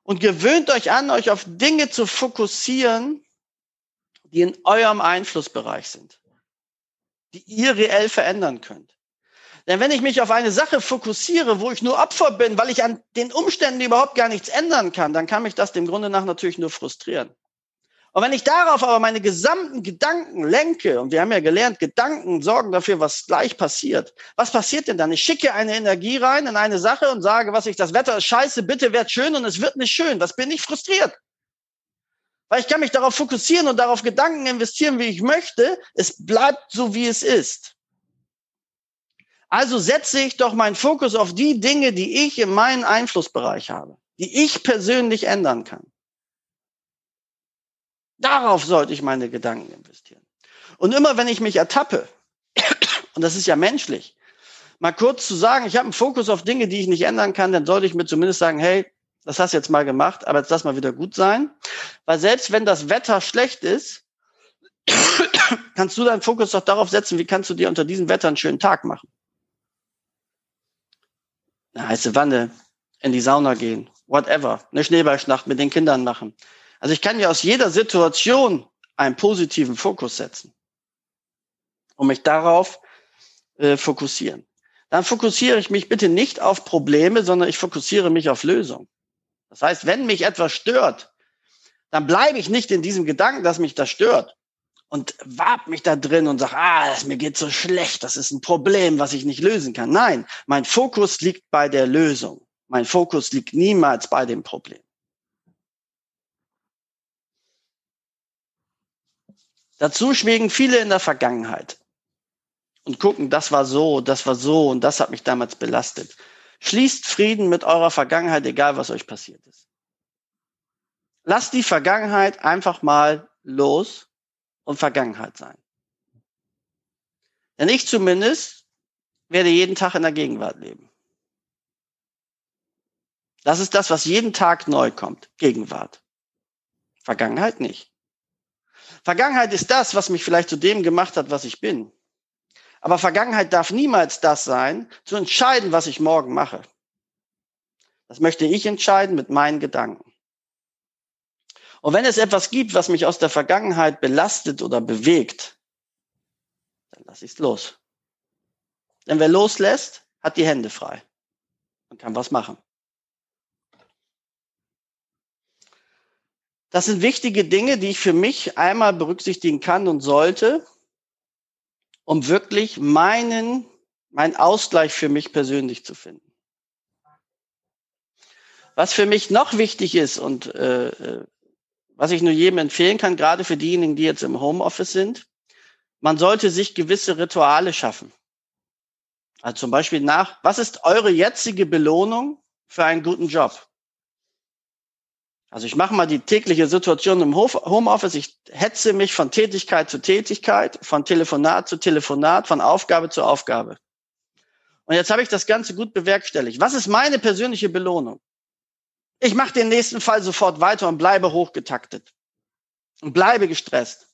Und gewöhnt euch an, euch auf Dinge zu fokussieren, die in eurem Einflussbereich sind, die ihr reell verändern könnt. Denn wenn ich mich auf eine Sache fokussiere, wo ich nur Opfer bin, weil ich an den Umständen überhaupt gar nichts ändern kann, dann kann mich das dem Grunde nach natürlich nur frustrieren. Und wenn ich darauf aber meine gesamten Gedanken lenke, und wir haben ja gelernt, Gedanken sorgen dafür, was gleich passiert. Was passiert denn dann? Ich schicke eine Energie rein in eine Sache und sage, was ich, das Wetter ist scheiße, bitte werd schön und es wird nicht schön. Was bin ich frustriert? Weil ich kann mich darauf fokussieren und darauf Gedanken investieren, wie ich möchte. Es bleibt so, wie es ist. Also setze ich doch meinen Fokus auf die Dinge, die ich in meinem Einflussbereich habe, die ich persönlich ändern kann. Darauf sollte ich meine Gedanken investieren. Und immer wenn ich mich ertappe, und das ist ja menschlich, mal kurz zu sagen, ich habe einen Fokus auf Dinge, die ich nicht ändern kann, dann sollte ich mir zumindest sagen, hey, das hast du jetzt mal gemacht, aber jetzt lass mal wieder gut sein. Weil selbst wenn das Wetter schlecht ist, kannst du deinen Fokus doch darauf setzen, wie kannst du dir unter diesem Wetter einen schönen Tag machen eine heiße Wanne, in die Sauna gehen, whatever, eine Schneeballschlacht mit den Kindern machen. Also ich kann ja aus jeder Situation einen positiven Fokus setzen und mich darauf äh, fokussieren. Dann fokussiere ich mich bitte nicht auf Probleme, sondern ich fokussiere mich auf Lösungen. Das heißt, wenn mich etwas stört, dann bleibe ich nicht in diesem Gedanken, dass mich das stört, und wab mich da drin und sag, ah, mir geht so schlecht, das ist ein Problem, was ich nicht lösen kann. Nein, mein Fokus liegt bei der Lösung. Mein Fokus liegt niemals bei dem Problem. Dazu schwingen viele in der Vergangenheit und gucken, das war so, das war so und das hat mich damals belastet. Schließt Frieden mit eurer Vergangenheit, egal was euch passiert ist. Lasst die Vergangenheit einfach mal los und Vergangenheit sein. Denn ich zumindest werde jeden Tag in der Gegenwart leben. Das ist das, was jeden Tag neu kommt. Gegenwart. Vergangenheit nicht. Vergangenheit ist das, was mich vielleicht zu dem gemacht hat, was ich bin. Aber Vergangenheit darf niemals das sein, zu entscheiden, was ich morgen mache. Das möchte ich entscheiden mit meinen Gedanken. Und wenn es etwas gibt, was mich aus der Vergangenheit belastet oder bewegt, dann lasse ich es los. Denn wer loslässt, hat die Hände frei und kann was machen. Das sind wichtige Dinge, die ich für mich einmal berücksichtigen kann und sollte, um wirklich meinen, meinen Ausgleich für mich persönlich zu finden. Was für mich noch wichtig ist und äh, äh was ich nur jedem empfehlen kann, gerade für diejenigen, die jetzt im Homeoffice sind, man sollte sich gewisse Rituale schaffen. Also zum Beispiel nach, was ist eure jetzige Belohnung für einen guten Job? Also ich mache mal die tägliche Situation im Homeoffice. Ich hetze mich von Tätigkeit zu Tätigkeit, von Telefonat zu Telefonat, von Aufgabe zu Aufgabe. Und jetzt habe ich das Ganze gut bewerkstelligt. Was ist meine persönliche Belohnung? Ich mache den nächsten Fall sofort weiter und bleibe hochgetaktet und bleibe gestresst.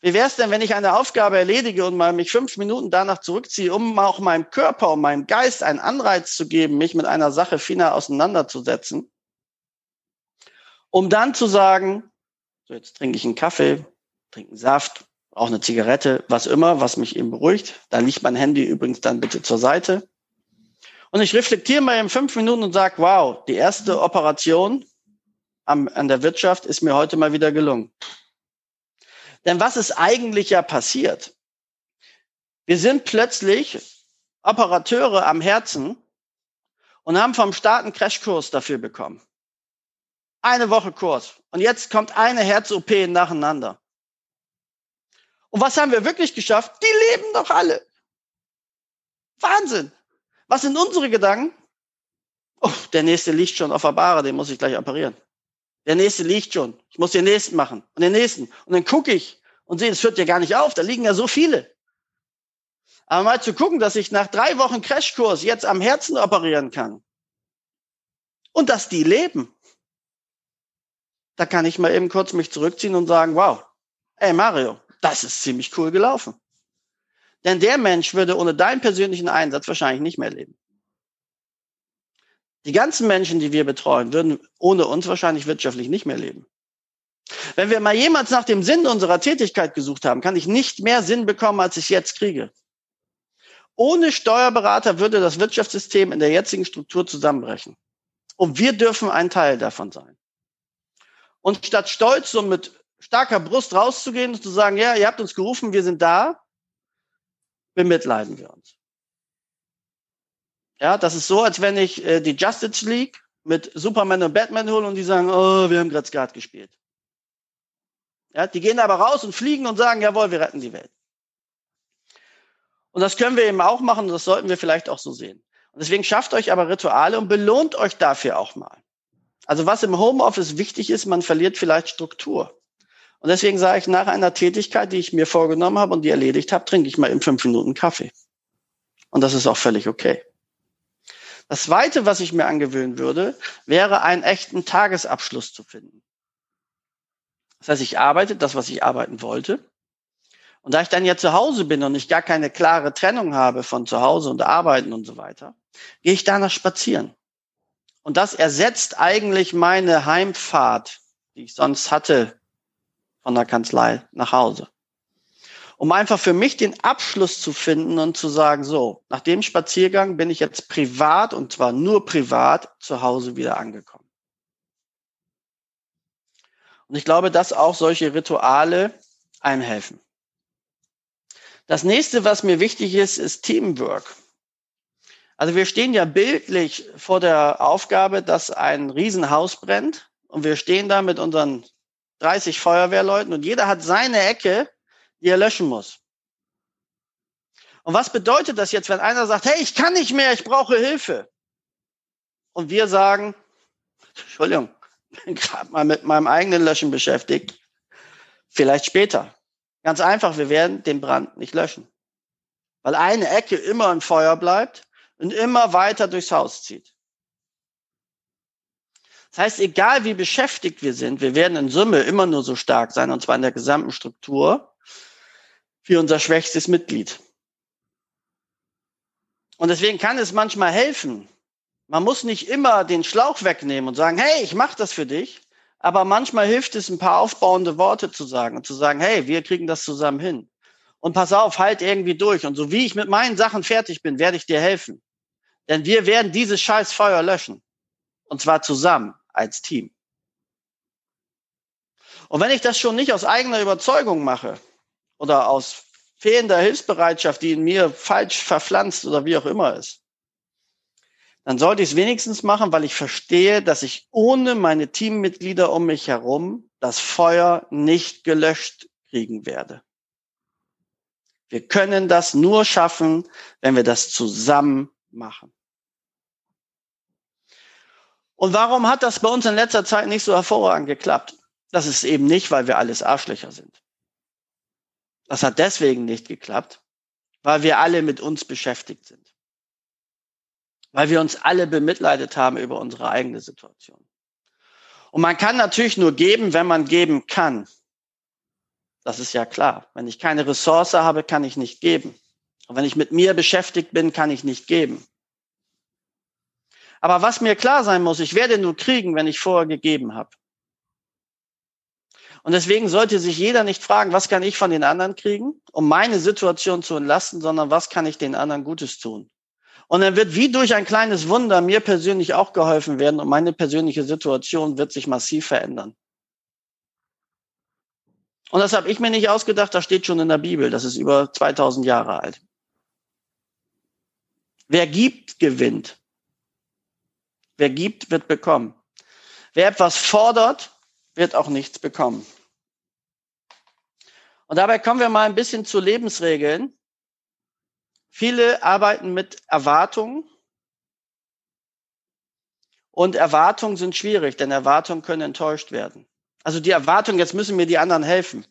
Wie wäre es denn, wenn ich eine Aufgabe erledige und mal mich fünf Minuten danach zurückziehe, um auch meinem Körper und meinem Geist einen Anreiz zu geben, mich mit einer Sache final auseinanderzusetzen, um dann zu sagen, so jetzt trinke ich einen Kaffee, trinke einen Saft, auch eine Zigarette, was immer, was mich eben beruhigt. Da liegt mein Handy übrigens dann bitte zur Seite. Und ich reflektiere mal in fünf Minuten und sage, wow, die erste Operation am, an der Wirtschaft ist mir heute mal wieder gelungen. Denn was ist eigentlich ja passiert? Wir sind plötzlich Operateure am Herzen und haben vom Staat einen Crashkurs dafür bekommen. Eine Woche Kurs. Und jetzt kommt eine Herz-OP nacheinander. Und was haben wir wirklich geschafft? Die leben doch alle. Wahnsinn. Was sind unsere Gedanken? Oh, der nächste liegt schon auf der Bahre, den muss ich gleich operieren. Der nächste liegt schon. Ich muss den nächsten machen und den nächsten. Und dann gucke ich und sehe, es hört ja gar nicht auf. Da liegen ja so viele. Aber mal zu gucken, dass ich nach drei Wochen Crashkurs jetzt am Herzen operieren kann. Und dass die leben. Da kann ich mal eben kurz mich zurückziehen und sagen, wow, ey Mario, das ist ziemlich cool gelaufen. Denn der Mensch würde ohne deinen persönlichen Einsatz wahrscheinlich nicht mehr leben. Die ganzen Menschen, die wir betreuen, würden ohne uns wahrscheinlich wirtschaftlich nicht mehr leben. Wenn wir mal jemals nach dem Sinn unserer Tätigkeit gesucht haben, kann ich nicht mehr Sinn bekommen, als ich jetzt kriege. Ohne Steuerberater würde das Wirtschaftssystem in der jetzigen Struktur zusammenbrechen. Und wir dürfen ein Teil davon sein. Und statt stolz und mit starker Brust rauszugehen und zu sagen, ja, ihr habt uns gerufen, wir sind da, bemitleiden wir uns. Ja, das ist so, als wenn ich äh, die Justice League mit Superman und Batman hole und die sagen, oh, wir haben gerade Skat gespielt. Ja, die gehen aber raus und fliegen und sagen, jawohl, wir retten die Welt. Und das können wir eben auch machen und das sollten wir vielleicht auch so sehen. Und deswegen schafft euch aber Rituale und belohnt euch dafür auch mal. Also was im Homeoffice wichtig ist, man verliert vielleicht Struktur. Und deswegen sage ich, nach einer Tätigkeit, die ich mir vorgenommen habe und die erledigt habe, trinke ich mal in fünf Minuten Kaffee. Und das ist auch völlig okay. Das Zweite, was ich mir angewöhnen würde, wäre einen echten Tagesabschluss zu finden. Das heißt, ich arbeite das, was ich arbeiten wollte. Und da ich dann ja zu Hause bin und ich gar keine klare Trennung habe von zu Hause und Arbeiten und so weiter, gehe ich danach spazieren. Und das ersetzt eigentlich meine Heimfahrt, die ich sonst hatte von der Kanzlei nach Hause um einfach für mich den Abschluss zu finden und zu sagen, so, nach dem Spaziergang bin ich jetzt privat und zwar nur privat zu Hause wieder angekommen. Und ich glaube, dass auch solche Rituale einem helfen. Das nächste, was mir wichtig ist, ist Teamwork. Also wir stehen ja bildlich vor der Aufgabe, dass ein Riesenhaus brennt und wir stehen da mit unseren 30 Feuerwehrleuten und jeder hat seine Ecke, die er löschen muss. Und was bedeutet das jetzt, wenn einer sagt, hey, ich kann nicht mehr, ich brauche Hilfe? Und wir sagen, Entschuldigung, bin gerade mal mit meinem eigenen Löschen beschäftigt. Vielleicht später. Ganz einfach, wir werden den Brand nicht löschen. Weil eine Ecke immer im Feuer bleibt und immer weiter durchs Haus zieht. Das heißt, egal wie beschäftigt wir sind, wir werden in Summe immer nur so stark sein, und zwar in der gesamten Struktur, wie unser schwächstes Mitglied. Und deswegen kann es manchmal helfen. Man muss nicht immer den Schlauch wegnehmen und sagen, hey, ich mache das für dich. Aber manchmal hilft es, ein paar aufbauende Worte zu sagen und zu sagen, hey, wir kriegen das zusammen hin. Und pass auf, halt irgendwie durch. Und so wie ich mit meinen Sachen fertig bin, werde ich dir helfen. Denn wir werden dieses scheiß Feuer löschen. Und zwar zusammen als Team. Und wenn ich das schon nicht aus eigener Überzeugung mache oder aus fehlender Hilfsbereitschaft, die in mir falsch verpflanzt oder wie auch immer ist, dann sollte ich es wenigstens machen, weil ich verstehe, dass ich ohne meine Teammitglieder um mich herum das Feuer nicht gelöscht kriegen werde. Wir können das nur schaffen, wenn wir das zusammen machen. Und warum hat das bei uns in letzter Zeit nicht so hervorragend geklappt? Das ist eben nicht, weil wir alles Arschlöcher sind. Das hat deswegen nicht geklappt, weil wir alle mit uns beschäftigt sind. Weil wir uns alle bemitleidet haben über unsere eigene Situation. Und man kann natürlich nur geben, wenn man geben kann. Das ist ja klar. Wenn ich keine Ressource habe, kann ich nicht geben. Und wenn ich mit mir beschäftigt bin, kann ich nicht geben. Aber was mir klar sein muss, ich werde nur kriegen, wenn ich vorher gegeben habe. Und deswegen sollte sich jeder nicht fragen, was kann ich von den anderen kriegen, um meine Situation zu entlasten, sondern was kann ich den anderen Gutes tun. Und dann wird wie durch ein kleines Wunder mir persönlich auch geholfen werden und meine persönliche Situation wird sich massiv verändern. Und das habe ich mir nicht ausgedacht, das steht schon in der Bibel, das ist über 2000 Jahre alt. Wer gibt, gewinnt. Wer gibt, wird bekommen. Wer etwas fordert, wird auch nichts bekommen. Und dabei kommen wir mal ein bisschen zu Lebensregeln. Viele arbeiten mit Erwartungen. Und Erwartungen sind schwierig, denn Erwartungen können enttäuscht werden. Also die Erwartung, jetzt müssen mir die anderen helfen.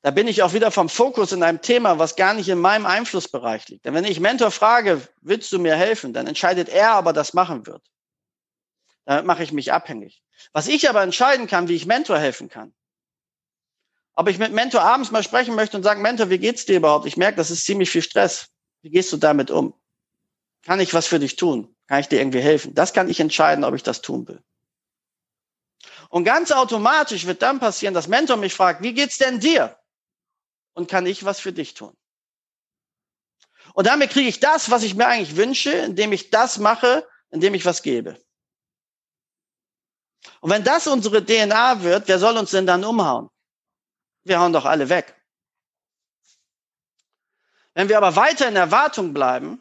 Da bin ich auch wieder vom Fokus in einem Thema, was gar nicht in meinem Einflussbereich liegt. Denn wenn ich Mentor frage, willst du mir helfen, dann entscheidet er, ob er das machen wird. Damit mache ich mich abhängig. Was ich aber entscheiden kann, wie ich Mentor helfen kann. Ob ich mit Mentor abends mal sprechen möchte und sagen, Mentor, wie geht's dir überhaupt? Ich merke, das ist ziemlich viel Stress. Wie gehst du damit um? Kann ich was für dich tun? Kann ich dir irgendwie helfen? Das kann ich entscheiden, ob ich das tun will. Und ganz automatisch wird dann passieren, dass Mentor mich fragt, wie geht's denn dir? Und kann ich was für dich tun? Und damit kriege ich das, was ich mir eigentlich wünsche, indem ich das mache, indem ich was gebe. Und wenn das unsere DNA wird, wer soll uns denn dann umhauen? Wir hauen doch alle weg. Wenn wir aber weiter in Erwartung bleiben,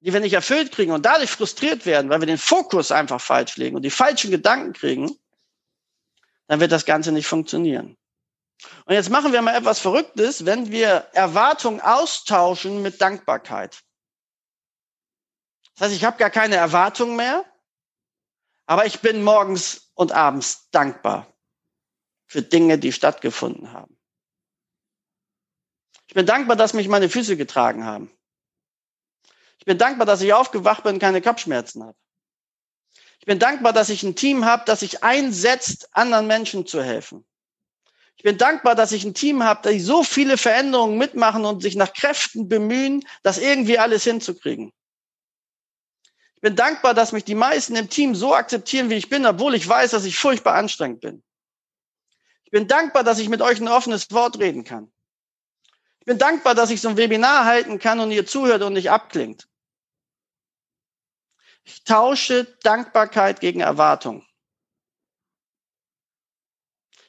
die wir nicht erfüllt kriegen und dadurch frustriert werden, weil wir den Fokus einfach falsch legen und die falschen Gedanken kriegen, dann wird das Ganze nicht funktionieren. Und jetzt machen wir mal etwas Verrücktes, wenn wir Erwartung austauschen mit Dankbarkeit. Das heißt, ich habe gar keine Erwartung mehr, aber ich bin morgens und abends dankbar für Dinge, die stattgefunden haben. Ich bin dankbar, dass mich meine Füße getragen haben. Ich bin dankbar, dass ich aufgewacht bin und keine Kopfschmerzen habe. Ich bin dankbar, dass ich ein Team habe, das sich einsetzt, anderen Menschen zu helfen. Ich bin dankbar, dass ich ein Team habe, die so viele Veränderungen mitmachen und sich nach Kräften bemühen, das irgendwie alles hinzukriegen. Ich bin dankbar, dass mich die meisten im Team so akzeptieren, wie ich bin, obwohl ich weiß, dass ich furchtbar anstrengend bin. Ich bin dankbar, dass ich mit euch ein offenes Wort reden kann. Ich bin dankbar, dass ich so ein Webinar halten kann und ihr zuhört und nicht abklingt. Ich tausche Dankbarkeit gegen Erwartung.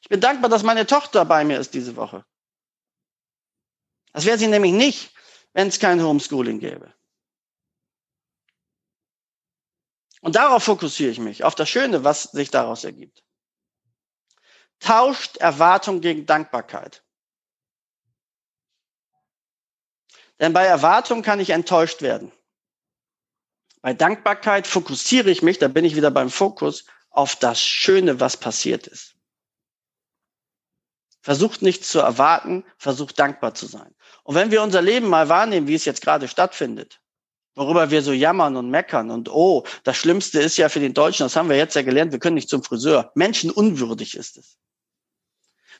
Ich bin dankbar, dass meine Tochter bei mir ist diese Woche. Das wäre sie nämlich nicht, wenn es kein Homeschooling gäbe. Und darauf fokussiere ich mich, auf das Schöne, was sich daraus ergibt. Tauscht Erwartung gegen Dankbarkeit. Denn bei Erwartung kann ich enttäuscht werden. Bei Dankbarkeit fokussiere ich mich, da bin ich wieder beim Fokus, auf das Schöne, was passiert ist. Versucht nichts zu erwarten, versucht dankbar zu sein. Und wenn wir unser Leben mal wahrnehmen, wie es jetzt gerade stattfindet, worüber wir so jammern und meckern und oh, das Schlimmste ist ja für den Deutschen, das haben wir jetzt ja gelernt, wir können nicht zum Friseur. Menschenunwürdig ist es.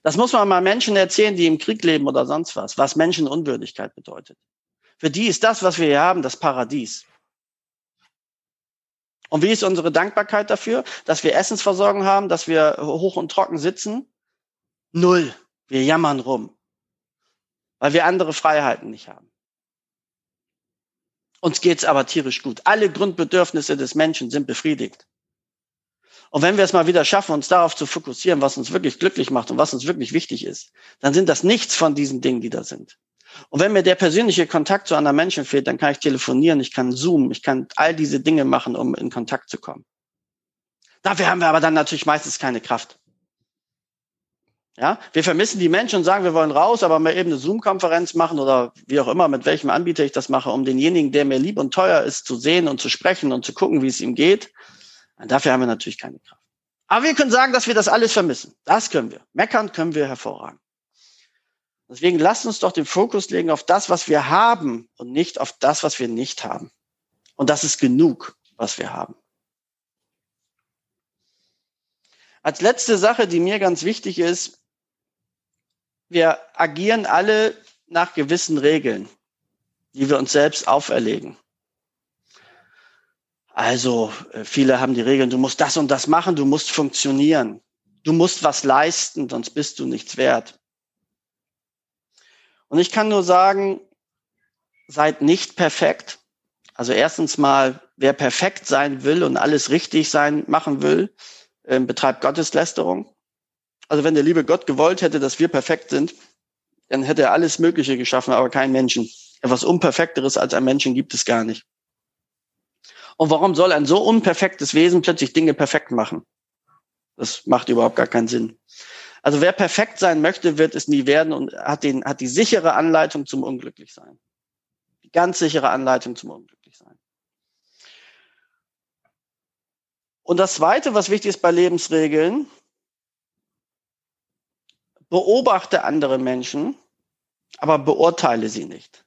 Das muss man mal Menschen erzählen, die im Krieg leben oder sonst was, was Menschenunwürdigkeit bedeutet. Für die ist das, was wir hier haben, das Paradies. Und wie ist unsere Dankbarkeit dafür, dass wir Essensversorgung haben, dass wir hoch und trocken sitzen? Null. Wir jammern rum, weil wir andere Freiheiten nicht haben. Uns geht's aber tierisch gut. Alle Grundbedürfnisse des Menschen sind befriedigt. Und wenn wir es mal wieder schaffen, uns darauf zu fokussieren, was uns wirklich glücklich macht und was uns wirklich wichtig ist, dann sind das nichts von diesen Dingen, die da sind. Und wenn mir der persönliche Kontakt zu anderen Menschen fehlt, dann kann ich telefonieren, ich kann zoomen, ich kann all diese Dinge machen, um in Kontakt zu kommen. Dafür haben wir aber dann natürlich meistens keine Kraft. Ja, wir vermissen die Menschen und sagen, wir wollen raus, aber mal eben eine Zoom-Konferenz machen oder wie auch immer, mit welchem Anbieter ich das mache, um denjenigen, der mir lieb und teuer ist, zu sehen und zu sprechen und zu gucken, wie es ihm geht. Dafür haben wir natürlich keine Kraft. Aber wir können sagen, dass wir das alles vermissen. Das können wir. Meckern können wir hervorragend. Deswegen lasst uns doch den Fokus legen auf das, was wir haben und nicht auf das, was wir nicht haben. Und das ist genug, was wir haben. Als letzte Sache, die mir ganz wichtig ist, wir agieren alle nach gewissen Regeln, die wir uns selbst auferlegen. Also äh, viele haben die Regeln, du musst das und das machen, du musst funktionieren, du musst was leisten, sonst bist du nichts wert. Und ich kann nur sagen, seid nicht perfekt. Also erstens mal, wer perfekt sein will und alles richtig sein machen will, äh, betreibt Gotteslästerung. Also wenn der liebe Gott gewollt hätte, dass wir perfekt sind, dann hätte er alles Mögliche geschaffen, aber kein Menschen. Etwas Unperfekteres als ein Menschen gibt es gar nicht. Und warum soll ein so unperfektes Wesen plötzlich Dinge perfekt machen? Das macht überhaupt gar keinen Sinn. Also wer perfekt sein möchte, wird es nie werden und hat, den, hat die sichere Anleitung zum Unglücklichsein. Die ganz sichere Anleitung zum Unglücklichsein. Und das Zweite, was wichtig ist bei Lebensregeln, beobachte andere Menschen, aber beurteile sie nicht.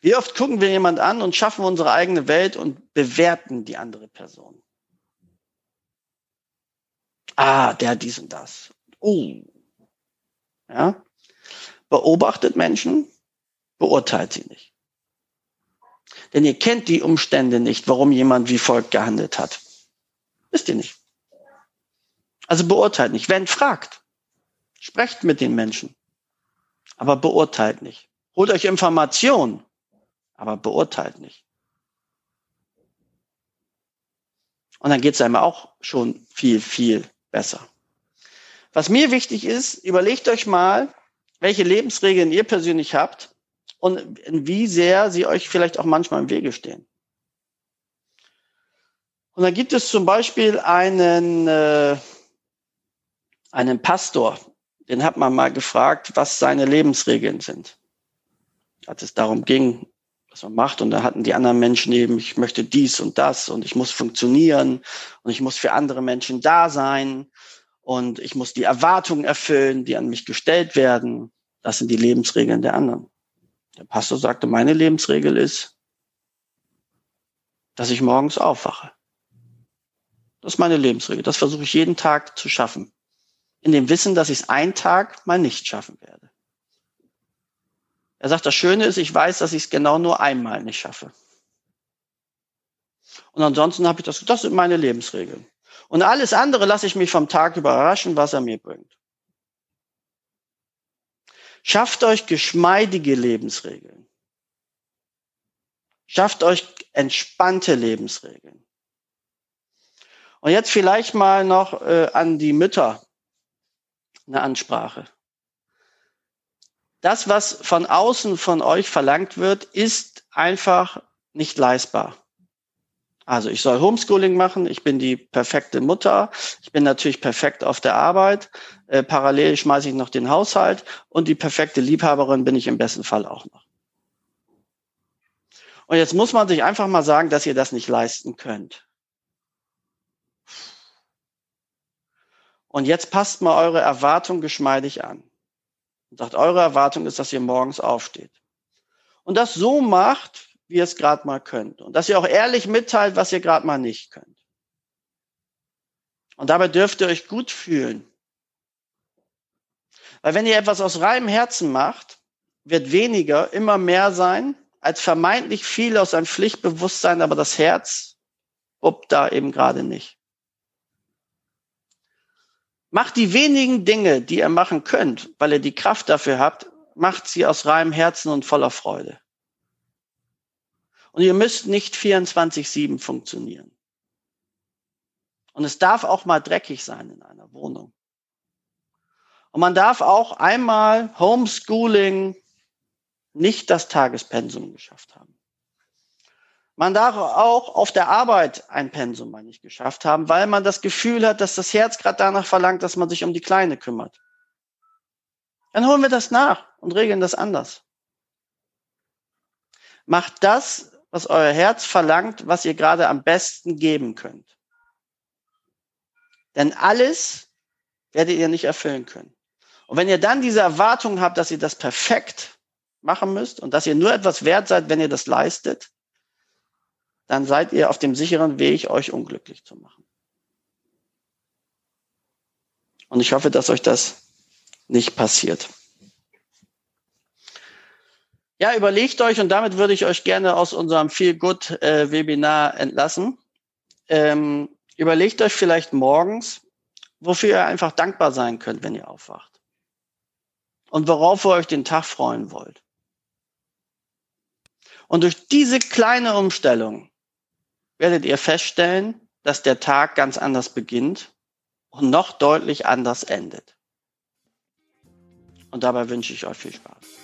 Wie oft gucken wir jemand an und schaffen unsere eigene Welt und bewerten die andere Person. Ah, der hat dies und das. Oh. Ja. Beobachtet Menschen, beurteilt sie nicht. Denn ihr kennt die Umstände nicht, warum jemand wie folgt gehandelt hat. Wisst ihr nicht. Also beurteilt nicht. Wenn fragt, sprecht mit den Menschen, aber beurteilt nicht. Holt euch Informationen, aber beurteilt nicht. Und dann geht es einem auch schon viel, viel besser. Was mir wichtig ist, überlegt euch mal, welche Lebensregeln ihr persönlich habt und wie sehr sie euch vielleicht auch manchmal im Wege stehen. Und da gibt es zum Beispiel einen, äh, einen Pastor, den hat man mal gefragt, was seine Lebensregeln sind. Als es darum ging, was man macht. Und da hatten die anderen Menschen eben, ich möchte dies und das und ich muss funktionieren und ich muss für andere Menschen da sein und ich muss die Erwartungen erfüllen, die an mich gestellt werden. Das sind die Lebensregeln der anderen. Der Pastor sagte, meine Lebensregel ist, dass ich morgens aufwache. Das ist meine Lebensregel. Das versuche ich jeden Tag zu schaffen. In dem Wissen, dass ich es einen Tag mal nicht schaffen werde. Er sagt, das Schöne ist, ich weiß, dass ich es genau nur einmal nicht schaffe. Und ansonsten habe ich das, das sind meine Lebensregeln. Und alles andere lasse ich mich vom Tag überraschen, was er mir bringt. Schafft euch geschmeidige Lebensregeln. Schafft euch entspannte Lebensregeln. Und jetzt vielleicht mal noch äh, an die Mütter eine Ansprache. Das, was von außen von euch verlangt wird, ist einfach nicht leistbar. Also ich soll Homeschooling machen, ich bin die perfekte Mutter, ich bin natürlich perfekt auf der Arbeit, äh, parallel schmeiße ich noch den Haushalt und die perfekte Liebhaberin bin ich im besten Fall auch noch. Und jetzt muss man sich einfach mal sagen, dass ihr das nicht leisten könnt. Und jetzt passt mal eure Erwartung geschmeidig an. Und sagt, eure Erwartung ist, dass ihr morgens aufsteht. Und das so macht, wie ihr es gerade mal könnt. Und dass ihr auch ehrlich mitteilt, was ihr gerade mal nicht könnt. Und dabei dürft ihr euch gut fühlen. Weil wenn ihr etwas aus reinem Herzen macht, wird weniger immer mehr sein, als vermeintlich viel aus einem Pflichtbewusstsein, aber das Herz ob da eben gerade nicht. Macht die wenigen Dinge, die ihr machen könnt, weil ihr die Kraft dafür habt, macht sie aus reinem Herzen und voller Freude. Und ihr müsst nicht 24-7 funktionieren. Und es darf auch mal dreckig sein in einer Wohnung. Und man darf auch einmal Homeschooling nicht das Tagespensum geschafft haben. Man darf auch auf der Arbeit ein Pensum mal nicht geschafft haben, weil man das Gefühl hat, dass das Herz gerade danach verlangt, dass man sich um die Kleine kümmert. Dann holen wir das nach und regeln das anders. Macht das, was euer Herz verlangt, was ihr gerade am besten geben könnt. Denn alles werdet ihr nicht erfüllen können. Und wenn ihr dann diese Erwartung habt, dass ihr das perfekt machen müsst und dass ihr nur etwas wert seid, wenn ihr das leistet, dann seid ihr auf dem sicheren Weg, euch unglücklich zu machen. Und ich hoffe, dass euch das nicht passiert. Ja, überlegt euch, und damit würde ich euch gerne aus unserem Feel Good Webinar entlassen. Ähm, überlegt euch vielleicht morgens, wofür ihr einfach dankbar sein könnt, wenn ihr aufwacht. Und worauf ihr euch den Tag freuen wollt. Und durch diese kleine Umstellung werdet ihr feststellen, dass der Tag ganz anders beginnt und noch deutlich anders endet. Und dabei wünsche ich euch viel Spaß.